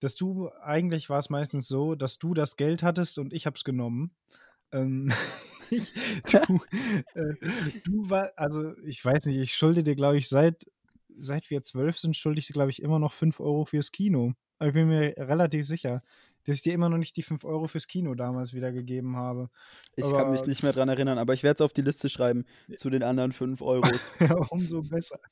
dass du, eigentlich war es meistens so, dass du das Geld hattest und ich hab's genommen. Ähm, *laughs* du, äh, du war, also ich weiß nicht, ich schulde dir, glaube ich, seit, seit wir zwölf sind, schulde ich dir, glaube ich, immer noch 5 Euro fürs Kino. Aber ich bin mir relativ sicher, dass ich dir immer noch nicht die 5 Euro fürs Kino damals wiedergegeben habe. Ich kann mich Aber- nicht mehr dran erinnern, aber ich werde es auf die Liste schreiben zu den anderen 5 *laughs* Euros. Ja, umso besser. *laughs*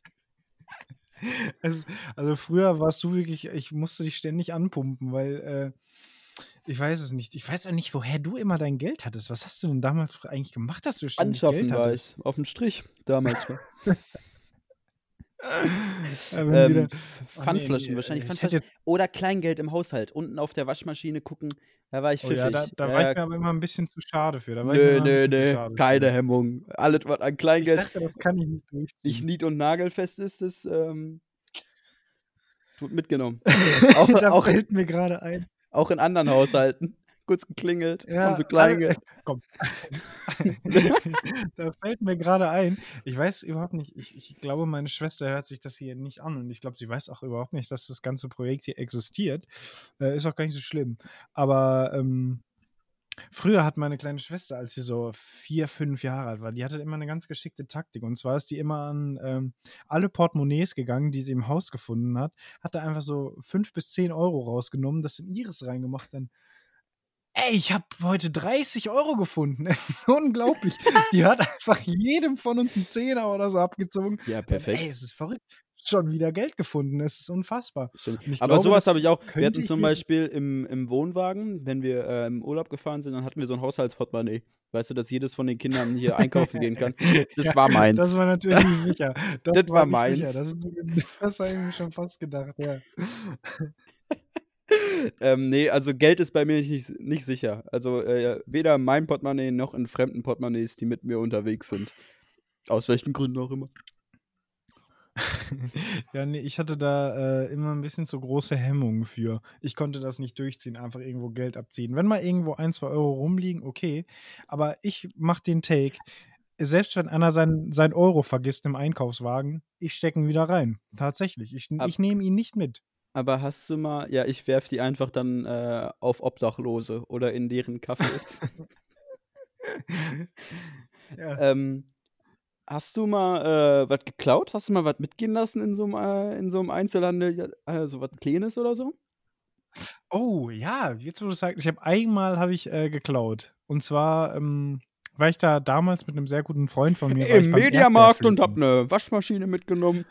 Es, also früher warst du wirklich, ich musste dich ständig anpumpen, weil äh, ich weiß es nicht. Ich weiß auch nicht, woher du immer dein Geld hattest. Was hast du denn damals eigentlich gemacht, dass du ständig Anschaffen Geld war hattest? ich. Auf dem Strich damals. *laughs* Äh, ähm, Oh, Pfandflaschen, nee, wahrscheinlich ich Pfandflaschen. Oder Kleingeld im Haushalt. Unten auf der Waschmaschine gucken. Da war ich oh pfiffig. ja, da, da Ja, war ich mir aber immer ein bisschen zu schade für. Da war ich nö, nö, nö. Keine für. Hemmung. Alles, was an Ich Kleingeld dachte, das kann ich nicht nicht durchziehen. nied- und nagelfest ist, das ähm, wird mitgenommen. *laughs* auch, da auch, fällt mir gerade ein. auch in anderen Haushalten. Kurz geklingelt, Ja, haben so klein *laughs* ge komm. *laughs* da fällt mir gerade ein, ich weiß überhaupt nicht, ich, ich glaube, meine Schwester hört sich das hier nicht an und ich glaube, sie weiß auch überhaupt nicht, dass das ganze Projekt hier existiert. Äh, ist auch gar nicht so schlimm. Aber ähm, früher hat meine kleine Schwester, als sie so vier, fünf Jahre alt war, die hatte immer eine ganz geschickte Taktik. Und zwar ist die immer an ähm, alle Portemonnaies gegangen, die sie im Haus gefunden hat, hat da einfach so fünf bis zehn Euro rausgenommen, das in ihres reingemacht, dann Ey, ich habe heute 30 Euro gefunden. *laughs* Es ist unglaublich. Die hat einfach jedem von uns einen Zehner oder so abgezogen. Ja, Und, perfekt. ey, es ist verrückt. Schon wieder Geld gefunden. Es ist unfassbar. Und Aber glaube, sowas habe ich auch. Wir hatten zum Beispiel im, im Wohnwagen, wenn wir äh, im Urlaub gefahren sind, dann hatten wir so ein Haushaltsportemonnaie. Weißt du, dass jedes von den Kindern hier *laughs* einkaufen gehen kann. *laughs* Das Ja, war meins. Das war natürlich nicht sicher. Das, Das war sicher. meins. Das, das habe ich mir schon fast gedacht, ja. Ähm, nee, also Geld ist bei mir nicht, nicht sicher. Also äh, weder in meinem Portemonnaie noch in fremden Portemonnaies, die mit mir unterwegs sind. Aus welchen Gründen auch immer. *laughs* Ja, nee, ich hatte da äh, immer ein bisschen zu große Hemmungen für. Ich konnte das nicht durchziehen, einfach irgendwo Geld abziehen. Wenn mal irgendwo ein, zwei Euro rumliegen, okay. Aber ich mach den Take. Selbst wenn einer sein, sein Euro vergisst im Einkaufswagen, ich stecke ihn wieder rein. Tatsächlich. Ich, ich nehme ihn nicht mit. Aber hast du mal, ja, ich werf die einfach dann äh, auf Obdachlose oder in deren Cafés. *laughs* Ja. ähm, hast du mal äh, was geklaut? Hast du mal was mitgehen lassen in so einem, äh, in so einem Einzelhandel? Ja, äh, so was Kleines oder so? Oh, ja, jetzt wo du sagst, ich habe einmal habe ich äh, geklaut. Und zwar ähm, war ich da damals mit einem sehr guten Freund von mir. Im Mediamarkt und Erdbeerpflücken. hab eine Waschmaschine mitgenommen.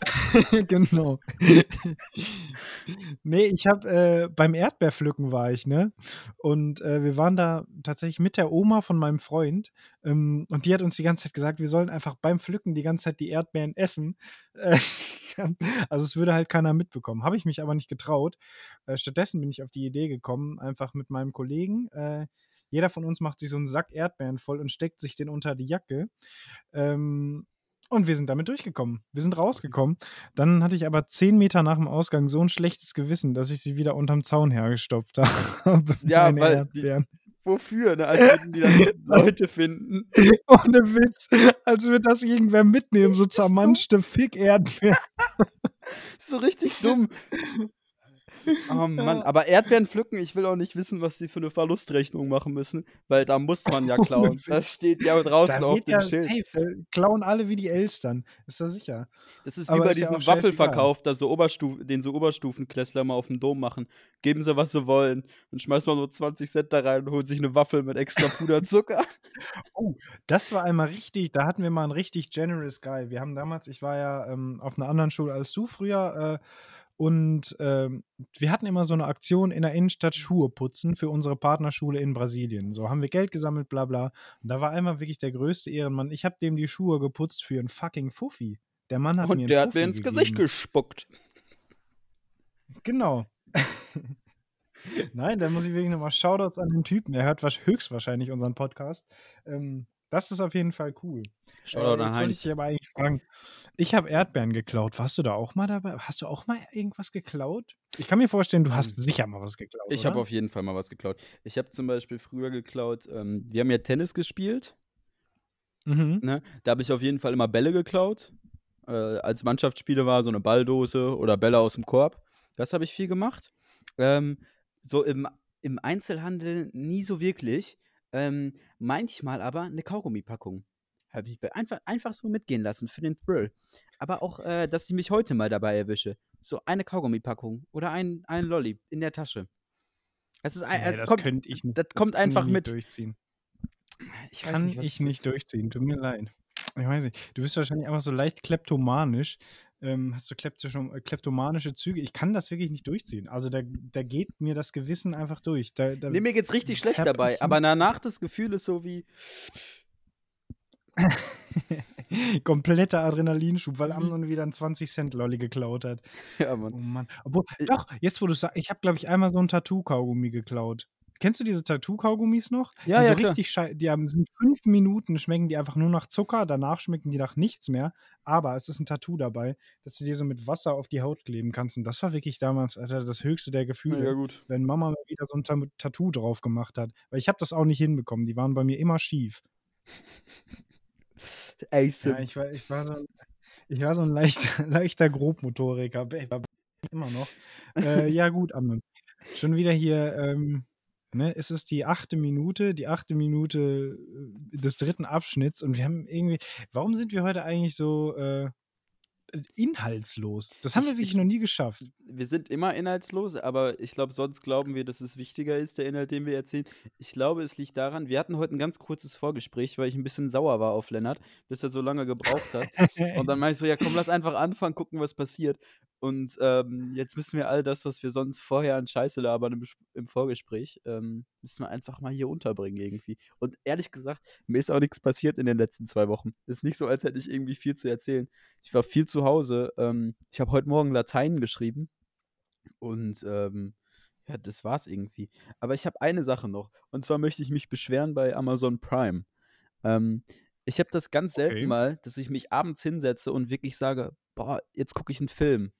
*laughs* genau. nee, ich habe äh, beim Erdbeerpflücken war ich, ne? Und äh, wir waren da tatsächlich mit der Oma von meinem Freund. Ähm, und die hat uns die ganze Zeit gesagt, wir sollen einfach beim Pflücken die ganze Zeit die Erdbeeren essen. Äh, *laughs* also es würde halt keiner mitbekommen. Habe ich mich aber nicht getraut. Äh, stattdessen bin ich auf die Idee gekommen, einfach mit meinem Kollegen. Äh, jeder von uns macht sich so einen Sack Erdbeeren voll und steckt sich den unter die Jacke. Ähm, und wir sind damit durchgekommen. Wir sind rausgekommen. Dann hatte ich aber zehn Meter nach dem Ausgang so ein schlechtes Gewissen, dass ich sie wieder unterm Zaun hergestopft *laughs* habe. Ja, weil die-. Wofür? Ne? Als würden die dann *laughs* Leute finden. Ohne Witz. Als würde das irgendwer mitnehmen, so zermanschte Fick-Erdbeeren. *laughs* So richtig dumm. *laughs* Oh Mann, Ja. aber Erdbeeren pflücken, ich will auch nicht wissen, was die für eine Verlustrechnung machen müssen, weil da muss man ja *laughs* klauen. Das steht ja draußen Da auf dem ja Schild. safe. Klauen alle wie die Elstern. Ist da sicher. Das ist wie Aber bei ist ja diesem scheißegal. Waffelverkauf, dass so Oberstuf den so Oberstufenklässler mal auf dem Dom machen. Geben sie, was sie wollen. Und schmeißt mal so 20 Cent da rein und holt sich eine Waffel mit extra Puderzucker. *laughs* Das war einmal richtig, da hatten wir mal einen richtig generous Guy. Wir haben damals, ich war ja ähm, auf einer anderen Schule als du früher, äh, und ähm, wir hatten immer so eine Aktion in der Innenstadt Schuhe putzen für unsere Partnerschule in Brasilien. So haben wir Geld gesammelt, bla bla. Und da war einmal wirklich der größte Ehrenmann. Ich habe dem die Schuhe geputzt für einen fucking Fuffi. Der Mann hat mir Und einen der hat Fuffi mir ins gegeben. Gesicht gespuckt. Genau. *laughs* Nein, da muss ich wirklich nochmal Shoutouts an den Typen. Er hört höchstwahrscheinlich unseren Podcast. Ähm, das ist auf jeden Fall cool. Shoutout äh, jetzt wollte ich dich aber eigentlich fragen. Ich habe Erdbeeren geklaut. Warst du da auch mal dabei? Hast du auch mal irgendwas geklaut? Ich kann mir vorstellen, du hast sicher mal was geklaut. Ich habe auf jeden Fall mal was geklaut. Ich habe zum Beispiel früher geklaut, ähm, wir haben ja Tennis gespielt. Mhm. Ne? Da habe ich auf jeden Fall immer Bälle geklaut. Äh, als Mannschaftsspiele war so eine Balldose oder Bälle aus dem Korb. Das habe ich viel gemacht. Ähm, so im, im Einzelhandel nie so wirklich. Ähm, manchmal aber eine Kaugummipackung. Habe ich einfach, einfach so mitgehen lassen für den Thrill. Aber auch, äh, dass ich mich heute mal dabei erwische. So eine Kaugummipackung oder ein, ein Lolli in der Tasche. Das ist ein, Nee, äh, das kommt, könnte ich nicht. das kommt kann ich einfach mit. durchziehen. Ich Kann nicht, ich nicht durchziehen. Tut mir leid. Ich weiß nicht. Du bist wahrscheinlich einfach so leicht kleptomanisch. Ähm, hast du äh, kleptomanische Züge? Ich kann das wirklich nicht durchziehen. Also da, da geht mir das Gewissen einfach durch. Da, da Nee, mir geht's richtig schlecht dabei, aber danach das Gefühl ist so wie, *laughs* kompletter Adrenalinschub, weil Amnon wieder einen 20-Cent-Lolli geklaut hat. ja, Oh Mann. Mann. Obwohl, Äh, doch, jetzt wo du sagst, ich habe, glaube ich, einmal so ein Tattoo-Kaugummi geklaut. Kennst du diese Tattoo-Kaugummis noch? Ja, die ja, so richtig die haben sind fünf Minuten, schmecken die einfach nur nach Zucker, danach schmecken die nach nichts mehr. Aber es ist ein Tattoo dabei, dass du dir so mit Wasser auf die Haut kleben kannst. Und das war wirklich damals, Alter, das höchste der Gefühle, Ja, gut. wenn Mama mal wieder so ein Ta Tattoo drauf gemacht hat. Weil ich habe das auch nicht hinbekommen. Die waren bei mir immer schief. *laughs* Ey, Ja, ich war, ich war so ein, ich war so ein leichter, *laughs* leichter Grobmotoriker. Immer noch. Äh, ja, gut, Amnon. Schon wieder hier, ähm, ne, es ist die achte Minute, die achte Minute äh, des dritten Abschnitts und wir haben irgendwie, warum sind wir heute eigentlich so äh, inhaltslos? Das haben wir Ich- wirklich ich- noch nie geschafft. wir sind immer inhaltslos, aber ich glaube, sonst glauben wir, dass es wichtiger ist, der Inhalt, den wir erzählen. Ich glaube, es liegt daran, wir hatten heute ein ganz kurzes Vorgespräch, weil ich ein bisschen sauer war auf Lennart, dass er so lange gebraucht hat. Und dann meinte ich so, ja komm, lass einfach anfangen, gucken, was passiert. Und ähm, jetzt müssen wir all das, was wir sonst vorher an Scheiße labern im, im Vorgespräch, ähm, müssen wir einfach mal hier unterbringen irgendwie. Und ehrlich gesagt, mir ist auch nichts passiert in den letzten zwei Wochen. Ist nicht so, als hätte ich irgendwie viel zu erzählen. Ich war viel zu Hause. Ähm, ich habe heute Morgen Latein geschrieben. Und ähm, ja, das war's irgendwie. Aber ich habe eine Sache noch. Und zwar möchte ich mich beschweren bei Amazon Prime. Ähm, ich habe das ganz selten Okay. mal, dass ich mich abends hinsetze und wirklich sage, boah, jetzt gucke ich einen Film.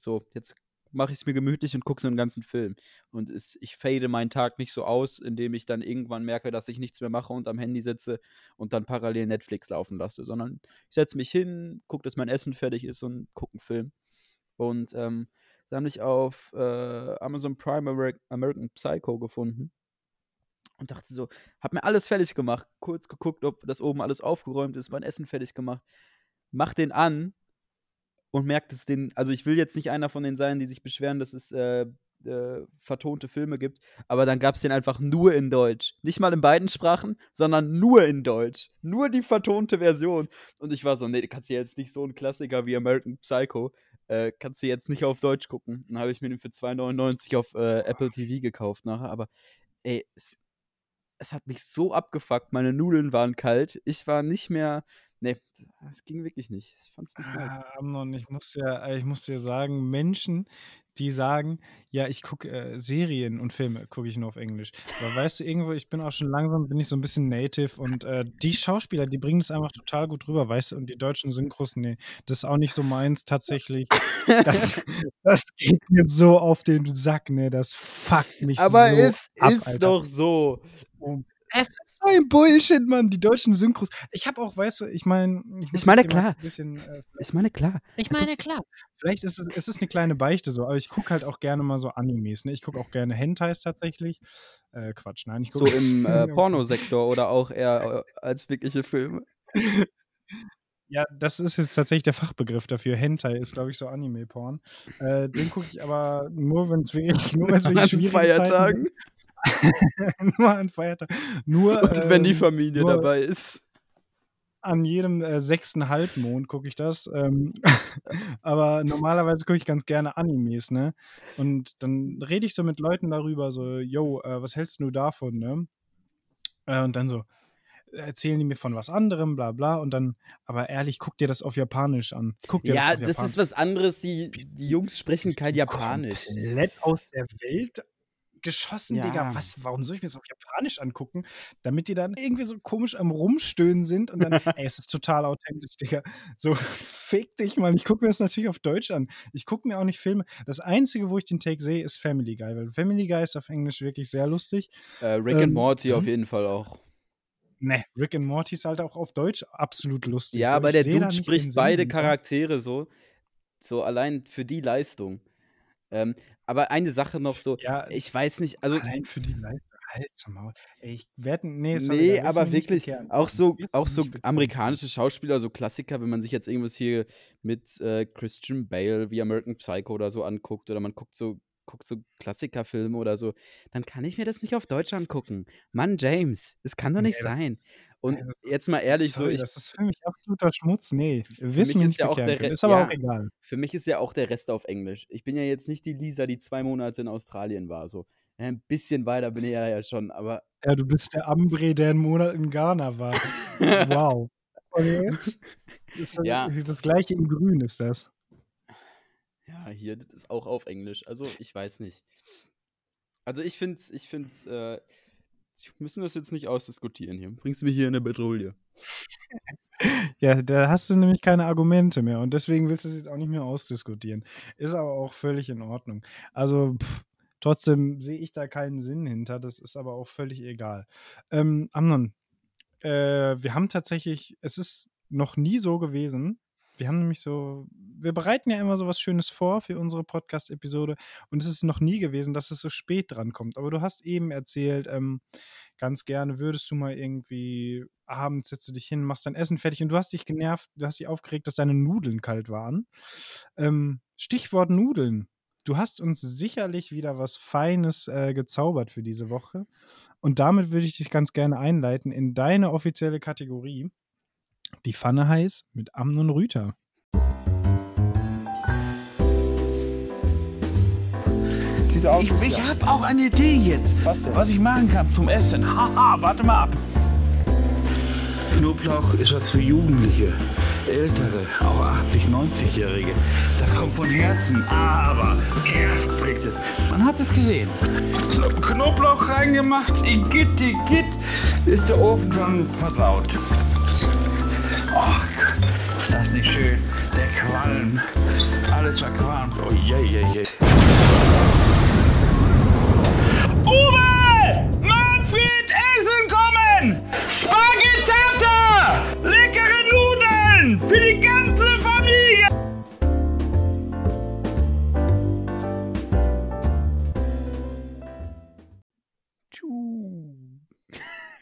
So, jetzt mache ich es mir gemütlich und gucke so einen ganzen Film. Und es, ich fade meinen Tag nicht so aus, indem ich dann irgendwann merke, dass ich nichts mehr mache und am Handy sitze und dann parallel Netflix laufen lasse, sondern ich setze mich hin, gucke, dass mein Essen fertig ist und gucke einen Film. Und ähm, da habe ich auf äh, Amazon Prime Ameri American Psycho gefunden und dachte so, hab mir alles fertig gemacht, kurz geguckt, ob das oben alles aufgeräumt ist, mein Essen fertig gemacht, mach den an und merkt es den, also ich will jetzt nicht einer von denen sein, die sich beschweren, dass es äh, äh, vertonte Filme gibt, aber dann gab es den einfach nur in Deutsch. Nicht mal in beiden Sprachen, sondern nur in Deutsch. Nur die vertonte Version. Und ich war so, nee, du kannst ja jetzt nicht so einen Klassiker wie American Psycho, äh, kannst du jetzt nicht auf Deutsch gucken. Dann habe ich mir den für 2,99 auf äh, Apple TV gekauft nachher, aber ey, es, es hat mich so abgefuckt, meine Nudeln waren kalt, ich war nicht mehr, nee, es ging wirklich nicht. Ich fand's nicht nice. Ah, Amnon, ich muss dir, äh, ich muss dir sagen, Menschen, die sagen, ja, ich gucke äh, Serien und Filme, gucke ich nur auf Englisch. Aber weißt du, irgendwo, ich bin auch schon langsam, bin ich so ein bisschen native und äh, die Schauspieler, die bringen das einfach total gut rüber, weißt du, und die deutschen Synchros, nee, das ist auch nicht so meins tatsächlich. Das, *laughs* das geht mir so auf den Sack, ne, das fuckt mich Aber so es ab, ist Alter. doch so. Es ist so ein Bullshit, Mann, die deutschen Synchros. Ich habe auch, weißt du, ich meine, Ich meine, klar. Ein bisschen, äh, Ich meine, klar. ich meine, klar. Vielleicht ist es, es ist eine kleine Beichte so, aber ich gucke halt auch gerne mal so Animes. Ne? Ich gucke auch gerne Hentais tatsächlich. Äh, Quatsch, nein, ich So gucke. im *laughs* äh, Pornosektor oder auch eher äh, als wirkliche Filme. *laughs* ja, das ist jetzt tatsächlich der Fachbegriff dafür. Hentai ist, glaube ich, so Anime-Porn. Äh, den gucke ich aber nur, wenn es wirklich, nur wenn's wirklich schwierige Feiertagen. Zeiten sind. *laughs* nur an Feiertagen. Nur, Und wenn die ähm, Familie nur- dabei ist. an jedem äh, sechsten Halbmond gucke ich das. Ähm, *laughs* aber normalerweise gucke ich ganz gerne Animes, ne? Und dann rede ich so mit Leuten darüber, so, yo, äh, was hältst du davon, ne? Äh, und dann so, erzählen die mir von was anderem, bla bla. Und dann, aber ehrlich, guck dir das auf Japanisch an. Guck dir Ja, das das ist was anderes. Die, die Jungs sprechen kein Japanisch. Komplett aus der Welt geschossen, Ja. Digga. Was, warum soll ich mir das auf Japanisch angucken? Damit die dann irgendwie so komisch am Rumstöhnen sind und dann, ey, es ist total authentisch, Digga. So, *laughs* fick dich, Mann. Ich gucke mir das natürlich auf Deutsch an. Ich gucke mir auch nicht Filme. Das Einzige, wo ich den Take sehe, ist Family Guy, weil Family Guy ist auf Englisch wirklich sehr lustig. Äh, Rick and Ähm, Morty auf jeden Fall auch. Ne, Rick and Morty ist halt auch auf Deutsch absolut lustig. Ja, So, aber der Dude spricht beide. Charaktere so. So allein für die Leistung. Ähm, aber eine Sache noch so. Ja, Ich weiß nicht, also. Allein für die Leistung. Halt's Maul. Ey, ich werde. Nee, sorry, Nee, aber wirklich, bekehren. auch so, auch so bekehren. amerikanische Schauspieler, so Klassiker, wenn man sich jetzt irgendwas hier mit äh, Christian Bale wie American Psycho oder so anguckt, oder man guckt so, guckt so Klassikerfilme oder so, dann kann ich mir das nicht auf Deutsch angucken. Mann, James, das kann doch Nee, nicht sein. ist- Und ist- jetzt mal ehrlich, Sorry, so, ich, das ist für mich absoluter Schmutz. Nee, mich ist nicht ja auch der können. Re- Ist aber ja. auch egal. für mich ist ja auch der Rest auf Englisch. Ich bin ja jetzt nicht die Lisa, die zwei Monate in Australien war, so. Ein bisschen weiter bin ich ja, ja schon, aber Ja, du bist der Ambre, der einen Monat in Ghana war. *laughs* wow. Und jetzt? Das, Ja. das gleiche in Grün ist das. Ja, hier, das ist auch auf Englisch. Also, ich weiß nicht. Also ich finde, ich finde, äh, wir müssen das jetzt nicht ausdiskutieren hier. Bringst du mich hier in eine Bedrohung. *laughs* Ja, da hast du nämlich keine Argumente mehr und deswegen willst du es jetzt auch nicht mehr ausdiskutieren. Ist aber auch völlig in Ordnung. Also pff, trotzdem sehe ich da keinen Sinn hinter, das ist aber auch völlig egal. Ähm, Amnon, äh, wir haben tatsächlich, es ist noch nie so gewesen, wir haben nämlich so, wir bereiten ja immer so was Schönes vor für unsere Podcast-Episode und es ist noch nie gewesen, dass es so spät dran kommt. Aber du hast eben erzählt, ähm, ganz gerne würdest du mal irgendwie abends setzt du dich hin, machst dein Essen fertig und du hast dich genervt, du hast dich aufgeregt, dass deine Nudeln kalt waren. Ähm, Stichwort Nudeln. Du hast uns sicherlich wieder was Feines äh, gezaubert für diese Woche. Und damit würde ich dich ganz gerne einleiten in deine offizielle Kategorie. Die Pfanne heiß mit Amnon Rüter. Ich, ich habe auch eine Idee jetzt, Was was, ich machen kann zum Essen. Haha, warte mal ab. Knoblauch ist was für Jugendliche, Ältere, auch 80, 90-Jährige. Das kommt von Herzen, aber erst bringt es. Man hat es gesehen. Kno- Knoblauch reingemacht, igitt, igitt, ist der Ofen schon versaut. Ach, ist das nicht schön? Der Qualm, alles verqualmt. Oh je, je, je. Uwe! Manfred, Essen kommen! Spaghettata! Leckere Nudeln! Für die ganze Familie! Tschu.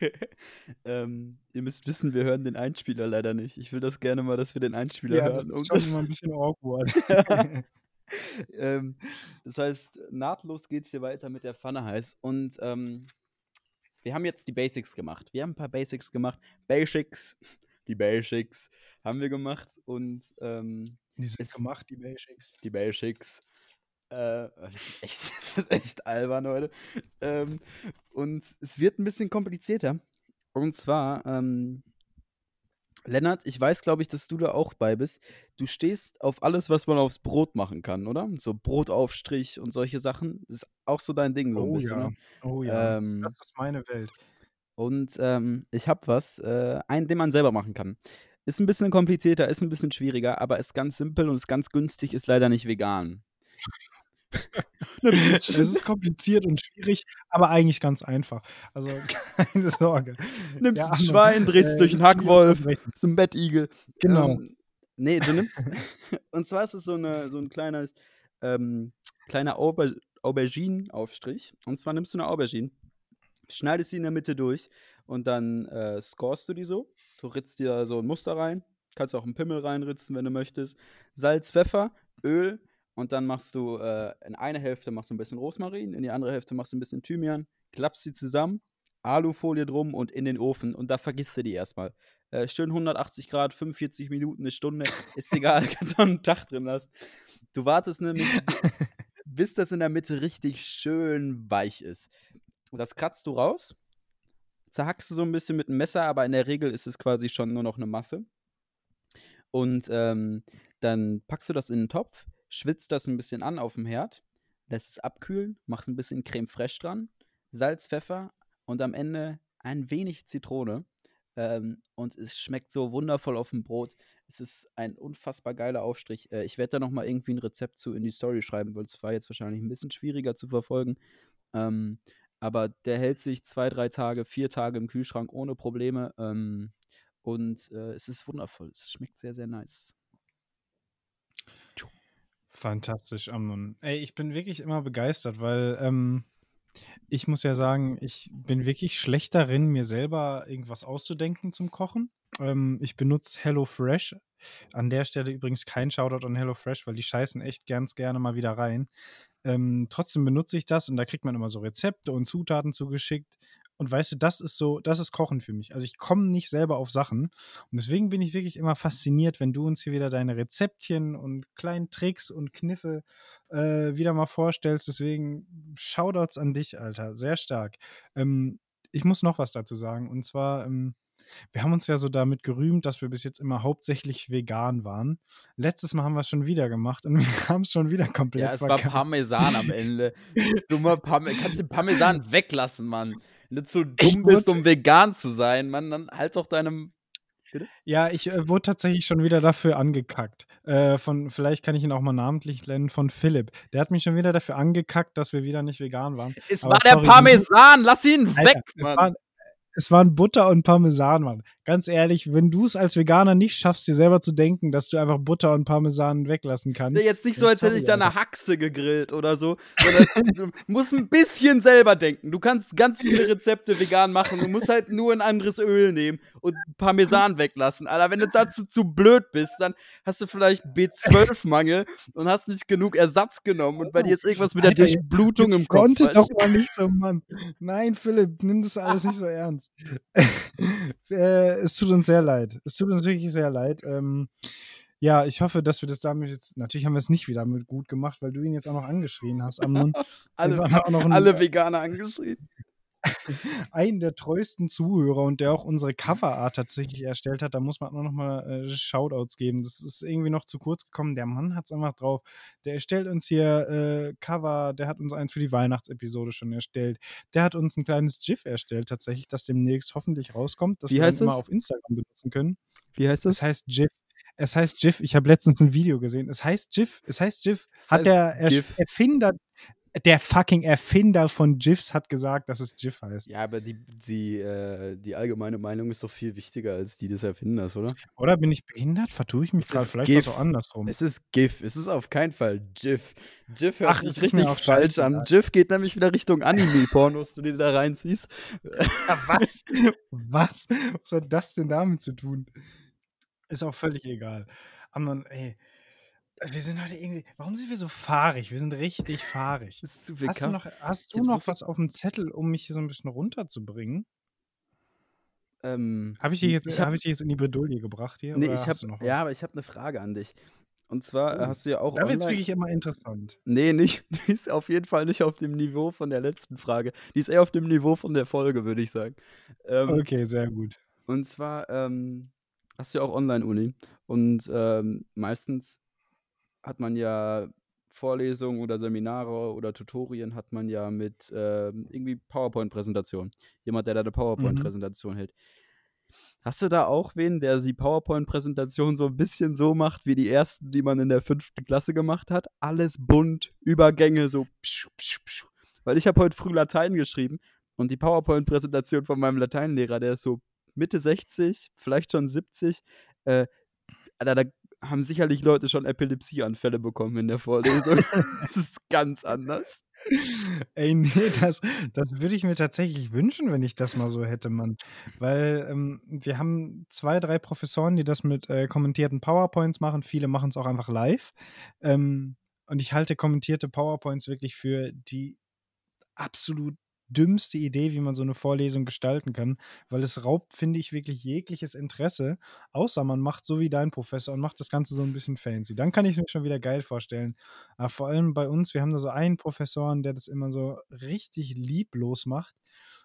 *laughs* ähm, ihr müsst wissen, wir hören den Einspieler leider nicht. Ich will das gerne mal, dass wir den Einspieler Ja, das hören. ist um schon das- immer ein bisschen awkward. *laughs* ähm, das heißt, nahtlos geht's hier weiter mit der Pfanne heiß. Und ähm, wir haben jetzt die Basics gemacht. Wir haben ein paar Basics gemacht. Basics, *laughs* die Basics haben wir gemacht. Und ähm, Die sind Es- gemacht, die Basics. die Basics. Äh, das, ist echt, *laughs* das ist echt albern heute. Ähm, und es wird ein bisschen komplizierter. Und zwar, ähm, Lennart, ich weiß, glaube ich, dass du da auch bei bist. Du stehst auf alles, was man aufs Brot machen kann, oder? So Brotaufstrich und solche Sachen. Das ist auch so dein Ding, so ein Oh bisschen. ja, Ne? oh ja. Ähm, das ist meine Welt. und ähm, ich habe was, äh, einen, den man selber machen kann. Ist ein bisschen komplizierter, ist ein bisschen schwieriger, aber ist ganz simpel und ist ganz günstig, ist leider nicht vegan. *laughs* Es *laughs* ist kompliziert und schwierig, aber eigentlich ganz einfach. Also *laughs* keine Sorge. Nimmst Ja, ein Schwein, drehst äh, durch einen Hackwolf, zum Bettigel. Genau. Ähm, nee, du nimmst. und zwar ist es so, eine, so ein kleines, ähm, kleiner Auber Aubergine-Aufstrich. Und zwar nimmst du eine Aubergine, schneidest sie in der Mitte durch und dann äh, scorest du die so. Du ritzt dir so ein Muster rein. Kannst auch einen Pimmel reinritzen, wenn du möchtest. Salz, Pfeffer, Öl. Und dann machst du äh, in eine Hälfte machst du ein bisschen Rosmarin, in die andere Hälfte machst du ein bisschen Thymian, klappst sie zusammen, Alufolie drum und in den Ofen. Und da vergisst du die erstmal. Äh, schön 180 Grad, 45 Minuten, eine Stunde, ist egal, *laughs* kannst auch einen Tag drin lassen. Du wartest nämlich, *laughs* bis das in der Mitte richtig schön weich ist. Und das kratzt du raus, zerhackst du so ein bisschen mit dem Messer, aber in der Regel ist es quasi schon nur noch eine Masse. Und ähm, dann packst du das in einen Topf, schwitzt das ein bisschen an auf dem Herd, lässt es abkühlen, machst ein bisschen Creme fraiche dran, Salz, Pfeffer und am Ende ein wenig Zitrone. Ähm, und es schmeckt so wundervoll auf dem Brot. Es ist ein unfassbar geiler Aufstrich. Äh, ich werde da nochmal irgendwie ein Rezept zu in die Story schreiben, weil es war jetzt wahrscheinlich ein bisschen schwieriger zu verfolgen. Ähm, aber der hält sich zwei, drei Tage, vier Tage im Kühlschrank ohne Probleme. Ähm, und äh, es ist wundervoll. Es schmeckt sehr, sehr nice. Fantastisch, Amnon. Ey, ich bin wirklich immer begeistert, weil ähm, ich muss ja sagen, ich bin wirklich schlecht darin, mir selber irgendwas auszudenken zum Kochen. Ähm, ich benutze HelloFresh. An der Stelle übrigens kein Shoutout an HelloFresh, weil die scheißen echt ganz gerne mal wieder rein. Ähm, trotzdem benutze ich das und da kriegt man immer so Rezepte und Zutaten zugeschickt. Und weißt du, das ist so, das ist Kochen für mich. Also ich komme nicht selber auf Sachen. Und deswegen bin ich wirklich immer fasziniert, wenn du uns hier wieder deine Rezeptchen und kleinen Tricks und Kniffe äh, wieder mal vorstellst. Deswegen Shoutouts an dich, Alter. Sehr stark. Ähm, ich muss noch was dazu sagen. Und zwar, ähm, wir haben uns ja so damit gerühmt, dass wir bis jetzt immer hauptsächlich vegan waren. Letztes Mal haben wir es schon wieder gemacht und *laughs* wir haben es schon wieder komplett Ja, es war. Parmesan am Ende. Dummer Parmesan. Kannst den Parmesan weglassen, Mann. Wenn du zu dumm bist, um vegan zu sein, Mann, dann halt doch deinem. Ja, ich äh, wurde tatsächlich schon wieder dafür angekackt. Äh, von, vielleicht kann ich ihn auch mal namentlich nennen, von Philipp. Der hat mich schon wieder dafür angekackt, dass wir wieder nicht vegan waren. Es Aber war der sorry, Parmesan, lass ihn Alter, weg, es Mann. waren, es waren Butter und Parmesan, Mann. Ganz ehrlich, wenn du es als Veganer nicht schaffst, dir selber zu denken, dass du einfach Butter und Parmesan weglassen kannst. Jetzt nicht so, als hätte ich da eine. Haxe gegrillt oder so. Sondern du musst ein bisschen selber denken. Du kannst ganz viele Rezepte vegan machen. Du musst halt nur ein anderes Öl nehmen und Parmesan weglassen. Alter, wenn du dazu zu blöd bist, dann hast du vielleicht B12-Mangel und hast nicht genug Ersatz genommen und bei dir ist irgendwas mit der Alter, Durchblutung im Kopf. falsch. doch mal nicht so, Mann. Nein, Philipp, nimm das alles nicht so ernst. *laughs* äh, es tut uns sehr leid. Es tut uns wirklich sehr leid. Ähm, ja, ich hoffe, dass wir das damit jetzt. Natürlich haben wir es nicht wieder mit gut gemacht, weil du ihn jetzt auch noch angeschrien hast. Amnon. *laughs* alle, alle Veganer angeschrieben. *laughs* einen der treuesten Zuhörer und der auch unsere Coverart tatsächlich erstellt hat. Da muss man auch noch mal äh, Shoutouts geben. Das ist irgendwie noch zu kurz gekommen. Der Mann hat es einfach drauf. Der erstellt uns hier äh, Cover. Der hat uns eins für die Weihnachtsepisode schon erstellt. Der hat uns ein kleines GIF erstellt, tatsächlich, das demnächst hoffentlich rauskommt, das Wie wir das? auf Instagram benutzen können. Wie heißt Es heißt GIF. Es heißt GIF. Ich habe letztens ein Video gesehen. Es heißt GIF. Es heißt GIF. Hat heißt der Ersch- GIF. Erfinder, der fucking Erfinder von GIFs hat gesagt, dass es GIF heißt. Ja, aber die, die, äh, die allgemeine Meinung ist doch viel wichtiger als die des Erfinders, oder? Oder bin ich behindert? Vertue ich mich gerade? Vielleicht GIF. auch andersrum. Es ist GIF, es ist auf keinen Fall GIF. GIF hört Ach, sich es ist mir richtig auch falsch an. GIF geht nämlich wieder Richtung Anime-Pornos, du dir da reinziehst. Was? Was? Was hat das denn damit zu tun? Ist auch völlig egal. Amnon, ey, wir sind heute irgendwie. Warum sind wir so fahrig? Wir sind richtig fahrig. Hast du noch, hast du so noch viel- was auf dem Zettel, um mich hier so ein bisschen runterzubringen? Ähm, Habe ich, dich jetzt- ich hab, hab ich dich jetzt in die Bredouille gebracht hier? nee, ich hast hab, du noch ja, was? aber ich habe eine Frage an dich. Und zwar Oh, hast du ja auch Da wird es wirklich immer interessant. Nee, nicht. *laughs* Die ist auf jeden Fall nicht auf dem Niveau von der letzten Frage. Die ist eher auf dem Niveau von der Folge, würde ich sagen. Ähm, Okay, sehr gut. Und zwar ähm, hast du ja auch Online-Uni. Und ähm, meistens hat man ja Vorlesungen oder Seminare oder Tutorien hat man ja mit ähm, irgendwie PowerPoint-Präsentation. Jemand, der da eine Mhm. PowerPoint-Präsentation hält. Hast du da auch wen, der die PowerPoint-Präsentation so ein bisschen so macht, wie die ersten, die man in der fünften Klasse gemacht hat? Alles bunt, Übergänge, so. pschu, pschu, pschu. Weil ich habe heute früh Latein geschrieben und die PowerPoint-Präsentation von meinem Lateinlehrer, der ist so Mitte 60, vielleicht schon 70. Äh, Alter, da haben sicherlich Leute schon Epilepsieanfälle bekommen in der Vorlesung. *laughs* *laughs* das ist ganz anders. Ey, nee, das, das würde ich mir tatsächlich wünschen, wenn ich das mal so hätte, Mann. Weil ähm, wir haben zwei, drei Professoren, die das mit äh, kommentierten PowerPoints machen. Viele machen es auch einfach live. Ähm, und ich halte kommentierte PowerPoints wirklich für die absolut dümmste Idee, wie man so eine Vorlesung gestalten kann, weil es raubt, finde ich, wirklich jegliches Interesse, außer man macht so wie dein Professor und macht das Ganze so ein bisschen fancy. Dann kann ich mir schon wieder geil vorstellen. Aber vor allem bei uns, wir haben da so einen Professoren, der das immer so richtig lieblos macht.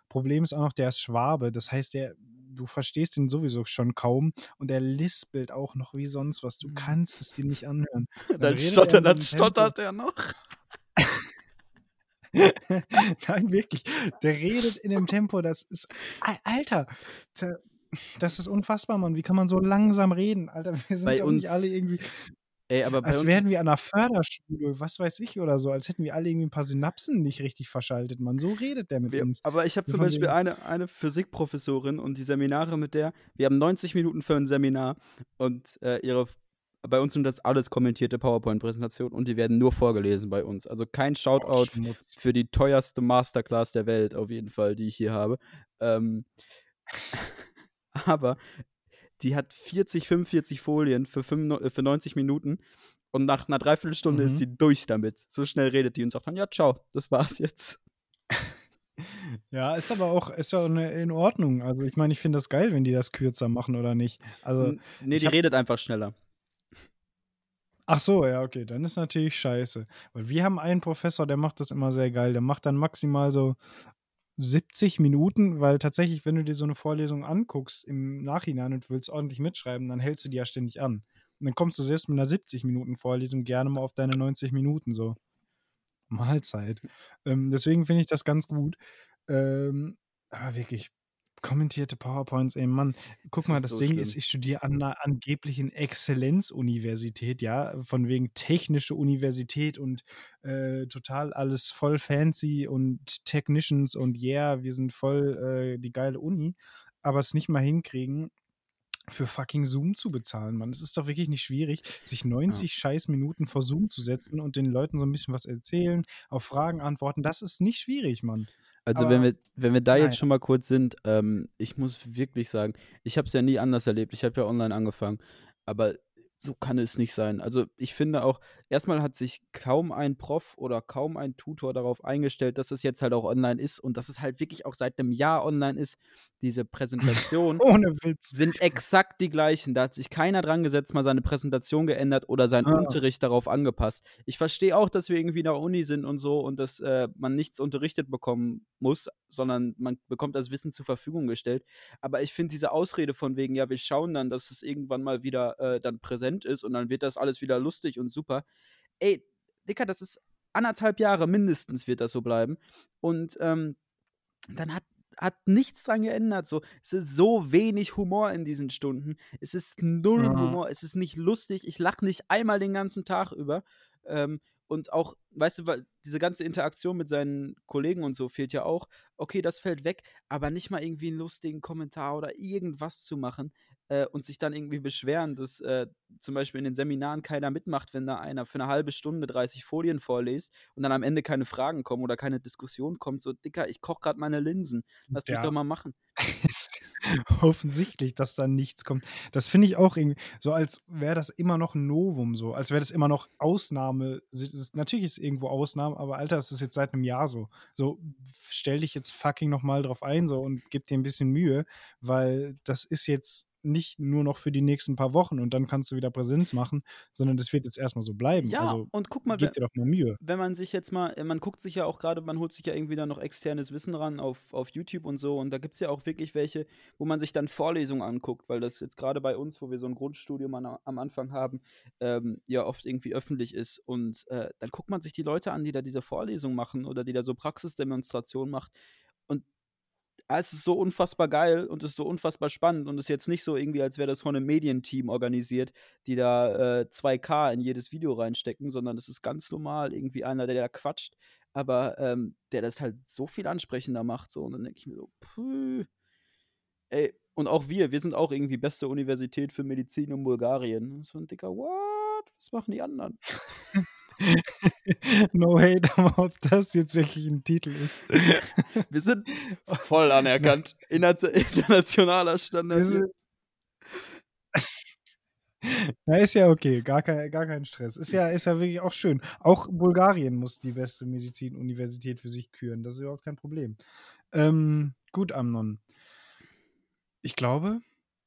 Problem ist auch noch, der ist Schwabe. Das heißt, der, du verstehst ihn sowieso schon kaum und er lispelt auch noch wie sonst was. Du kannst es dir nicht anhören. *laughs* Dann, er stottert, dann stottert er noch. *laughs* *laughs* Nein, wirklich. Der redet in dem Tempo, das ist. Al- Alter, da- das ist unfassbar, Mann. Wie kann man so langsam reden? Alter, *laughs* wir sind Bei uns- alle irgendwie. Ey, aber Als wären wir an einer Förderschule, was weiß ich oder so, als hätten wir alle irgendwie ein paar Synapsen nicht richtig verschaltet, Mann. So redet der mit Wir, uns. aber ich habe zum Beispiel eine, eine Physikprofessorin und die Seminare mit der, wir haben 90 Minuten für ein Seminar und äh, ihre, bei uns sind das alles kommentierte PowerPoint-Präsentationen und die werden nur vorgelesen bei uns. Also kein Oh, Shoutout Schmutz. für die teuerste Masterclass der Welt auf jeden Fall, die ich hier habe. Ähm, *laughs* aber die hat 40, 45 Folien für, 95, äh, für 90 Minuten und nach einer Dreiviertelstunde Mhm. ist sie durch damit. So schnell redet die und sagt dann, ja, ciao, das war's jetzt. *laughs* Ja, ist aber auch, ist ja eine- in Ordnung. Also ich meine, ich finde das geil, wenn die das kürzer machen oder nicht. Also, nee, die hab- redet einfach schneller. Ach so, ja, okay, dann ist natürlich scheiße. Weil wir haben einen Professor, der macht das immer sehr geil. Der macht dann maximal so 70 Minuten, weil tatsächlich, wenn du dir so eine Vorlesung anguckst im Nachhinein und willst ordentlich mitschreiben, dann hältst du die ja ständig an. Und dann kommst du selbst mit einer 70-Minuten-Vorlesung gerne mal auf deine 90 Minuten so. Mahlzeit. Ähm, deswegen finde ich das ganz gut. Ähm, aber wirklich, kommentierte PowerPoints, ey Mann, guck Das mal, das so Ding schlimm. ist, ich studiere an einer angeblichen Exzellenzuniversität, ja, von wegen technische Universität und äh, total alles voll fancy und Technicians und yeah, wir sind voll äh, die geile Uni, aber es nicht mal hinkriegen, für fucking Zoom zu bezahlen, Mann. Es ist doch wirklich nicht schwierig, sich 90 scheiß Minuten vor Zoom zu setzen und den Leuten so ein bisschen was erzählen, auf Fragen antworten. Das ist nicht schwierig, Mann. Also wenn wir, wenn wir da naja. jetzt schon mal kurz sind, ähm, ich muss wirklich sagen, ich habe es ja nie anders erlebt. Ich habe ja online angefangen, aber so kann es nicht sein. Also ich finde auch, erstmal hat sich kaum ein Prof oder kaum ein Tutor darauf eingestellt, dass es jetzt halt auch online ist und dass es halt wirklich auch seit einem Jahr online ist. Diese Präsentation *laughs* Ohne Witz. sind exakt die gleichen. Da hat sich keiner dran gesetzt, mal seine Präsentation geändert oder seinen Ah. Unterricht darauf angepasst. Ich verstehe auch, dass wir irgendwie in der Uni sind und so und dass äh, man nichts unterrichtet bekommen muss, sondern man bekommt das Wissen zur Verfügung gestellt. Aber ich finde diese Ausrede von wegen, ja, wir schauen dann, dass es irgendwann mal wieder äh, dann präsent ist und dann wird das alles wieder lustig und super. Ey, Dicker, das ist anderthalb Jahre mindestens wird das so bleiben. Und ähm, dann hat, hat nichts dran geändert. So, es ist so wenig Humor in diesen Stunden. Es ist null Mhm. Humor. Es ist nicht lustig. Ich lache nicht einmal den ganzen Tag über. Ähm, und auch, weißt du, diese ganze Interaktion mit seinen Kollegen und so fehlt ja auch. Okay, das fällt weg, aber nicht mal irgendwie einen lustigen Kommentar oder irgendwas zu machen äh, und sich dann irgendwie beschweren, dass äh, zum Beispiel in den Seminaren keiner mitmacht, wenn da einer für eine halbe Stunde 30 Folien vorliest und dann am Ende keine Fragen kommen oder keine Diskussion kommt. So, Dicker, ich koche gerade meine Linsen. Lass mich Ja. doch mal machen. *laughs* offensichtlich, dass da nichts kommt. Das finde ich auch irgendwie so, als wäre das immer noch ein Novum, so, als wäre das immer noch Ausnahme. Natürlich ist es irgendwo Ausnahme, aber Alter, es ist jetzt seit einem Jahr so. So, stell dich jetzt fucking nochmal drauf ein, so und gib dir ein bisschen Mühe, weil das ist jetzt nicht nur noch für die nächsten paar Wochen und dann kannst du wieder Präsenz machen, sondern das wird jetzt erstmal so bleiben. Ja, also und guck mal, gib dir doch mal Mühe. wenn man sich jetzt mal, man guckt sich ja auch gerade, man holt sich ja irgendwie dann noch externes Wissen ran auf, auf YouTube und so. Und da gibt es ja auch wirklich welche, wo man sich dann Vorlesungen anguckt, weil das jetzt gerade bei uns, wo wir so ein Grundstudium an, am Anfang haben, ähm, ja oft irgendwie öffentlich ist. Und äh, dann guckt man sich die Leute an, die da diese Vorlesung machen oder die da so Praxisdemonstrationen macht. Und ah, es ist so unfassbar geil und es ist so unfassbar spannend und es ist jetzt nicht so irgendwie, als wäre das von einem Medienteam organisiert, die da äh, 2K in jedes Video reinstecken, sondern es ist ganz normal irgendwie einer, der da quatscht, aber ähm, der das halt so viel ansprechender macht. So. Und dann denke ich mir so, puh. Ey, und auch wir, wir sind auch irgendwie beste Universität für Medizin in Bulgarien. So ein dicker, what? Was machen die anderen? *laughs* no hate, *laughs* aber ob das jetzt wirklich ein Titel ist. Wir sind *laughs* voll anerkannt. Inter internationaler Standard. *laughs* Na, ist ja okay, gar kein, gar kein Stress. Ist ja, ist ja wirklich auch schön. Auch Bulgarien muss die beste Medizinuniversität für sich küren. Das ist überhaupt kein Problem. Ähm, gut, Amnon. Ich glaube,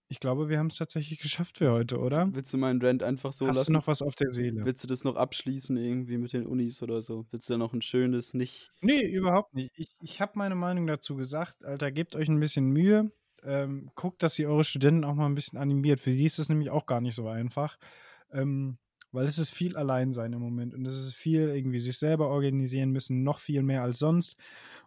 ich glaube, wir haben es tatsächlich geschafft für heute, oder? Willst du meinen Rant einfach so Hast lassen? du noch was auf der Seele? Willst du das noch abschließen irgendwie mit den Unis oder so? Willst du da noch ein schönes, nicht. Nee, überhaupt nicht. Ich, ich habe meine Meinung dazu gesagt. Alter, gebt euch ein bisschen Mühe. Ähm, guckt, dass ihr eure Studenten auch mal ein bisschen animiert. Für die ist es nämlich auch gar nicht so einfach. Ähm, weil es ist viel Alleinsein im Moment und es ist viel irgendwie sich selber organisieren müssen, noch viel mehr als sonst.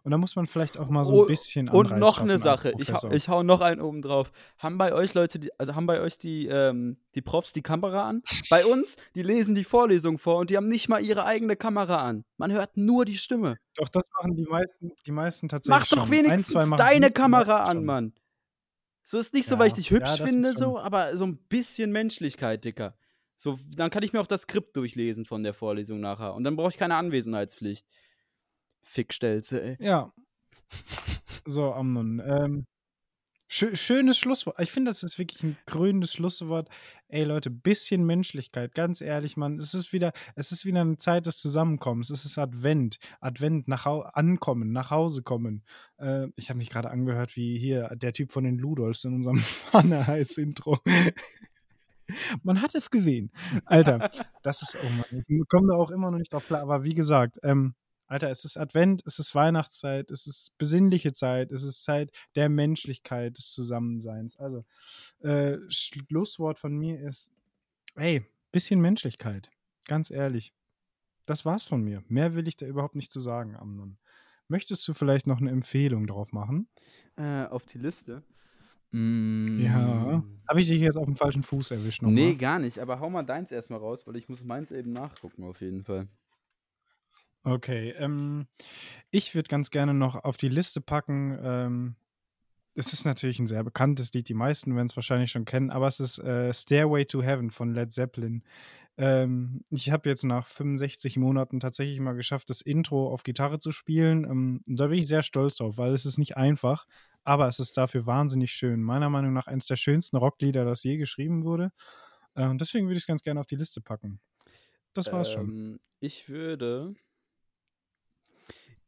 Und da muss man vielleicht auch mal so Oh, ein bisschen Und Anreiz noch eine Sache, ich hau, ich hau noch einen oben drauf. Haben bei euch Leute, die, also haben bei euch die, ähm, die Profs die Kamera an? Bei *laughs* uns, die lesen die Vorlesung vor und die haben nicht mal ihre eigene Kamera an. Man hört nur die Stimme. Doch, das machen die meisten, die meisten tatsächlich Mach doch schon. wenigstens Ein, deine Kamera an, schon. Mann. So ist nicht so, Ja, weil ich dich hübsch ja, finde, so, aber so ein bisschen Menschlichkeit, Dicker. So, dann kann ich mir auch das Skript durchlesen von der Vorlesung nachher. Und dann brauche ich keine Anwesenheitspflicht. Fickstelze, ey. Ja. So, Amnon. Ähm, schö schönes Schlusswort. Ich finde, das ist wirklich ein krönendes Schlusswort. Ey, Leute, bisschen Menschlichkeit, ganz ehrlich, Mann. Es ist wieder, es ist wieder eine Zeit des Zusammenkommens. Es ist Advent. Advent, nach ankommen, nach Hause kommen. Äh, ich habe mich gerade angehört, wie hier der Typ von den Ludolfs in unserem *laughs* Fahne-Heiß-Intro. Man hat es gesehen. Alter, *laughs* das ist, oh Mann, ich komme da auch immer noch nicht drauf klar. Aber wie gesagt, ähm, Alter, es ist Advent, es ist Weihnachtszeit, es ist besinnliche Zeit, es ist Zeit der Menschlichkeit, des Zusammenseins. Also, äh, Schlusswort von mir ist, ey, bisschen Menschlichkeit. Ganz ehrlich. Das war's von mir. Mehr will ich da überhaupt nicht zu sagen, Amnon. Möchtest du vielleicht noch eine Empfehlung drauf machen? Äh, auf die Liste. Ja. Mm, Habe ich dich jetzt auf dem falschen Fuß erwischt nochmal? Nee, gar nicht. Aber hau mal deins erstmal raus, weil ich muss meins eben nachgucken, auf jeden Fall. Okay, ähm, ich würde ganz gerne noch auf die Liste packen. Ähm, es ist natürlich ein sehr bekanntes Lied, die meisten werden es wahrscheinlich schon kennen, aber es ist äh, Stairway to Heaven von Led Zeppelin. Ähm, ich habe jetzt nach 65 Monaten tatsächlich mal geschafft, das Intro auf Gitarre zu spielen. Ähm, und da bin ich sehr stolz drauf, weil es ist nicht einfach, aber es ist dafür wahnsinnig schön. Meiner Meinung nach eines der schönsten Rocklieder, das je geschrieben wurde. Äh, und deswegen würde ich es ganz gerne auf die Liste packen. Das war's schon. Ähm, ich würde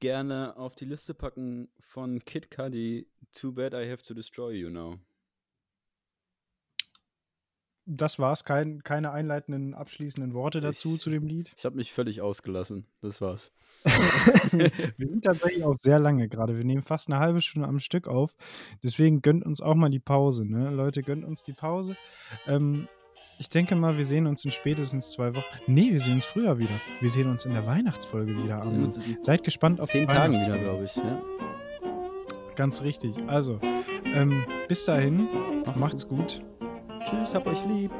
gerne auf die Liste packen von Kid Cudi Too Bad I Have to Destroy You Now. Das war's, kein, keine einleitenden, abschließenden Worte dazu Ich- zu dem Lied. Ich habe mich völlig ausgelassen. Das war's. *laughs* wir sind tatsächlich auch sehr lange gerade. Wir nehmen fast eine halbe Stunde am Stück auf. Deswegen gönnt uns auch mal die Pause. Ne? Leute, gönnt uns die Pause. Ähm, ich denke mal, wir sehen uns in spätestens zwei Wochen. Nee, wir sehen uns früher wieder. Wir sehen uns in der Weihnachtsfolge wieder. Seid gespannt auf zehn die Tagen wieder, glaube ich. Ja? Ganz richtig. Also, ähm, bis dahin, Macht's macht's gut. Tschüss, hab euch lieb.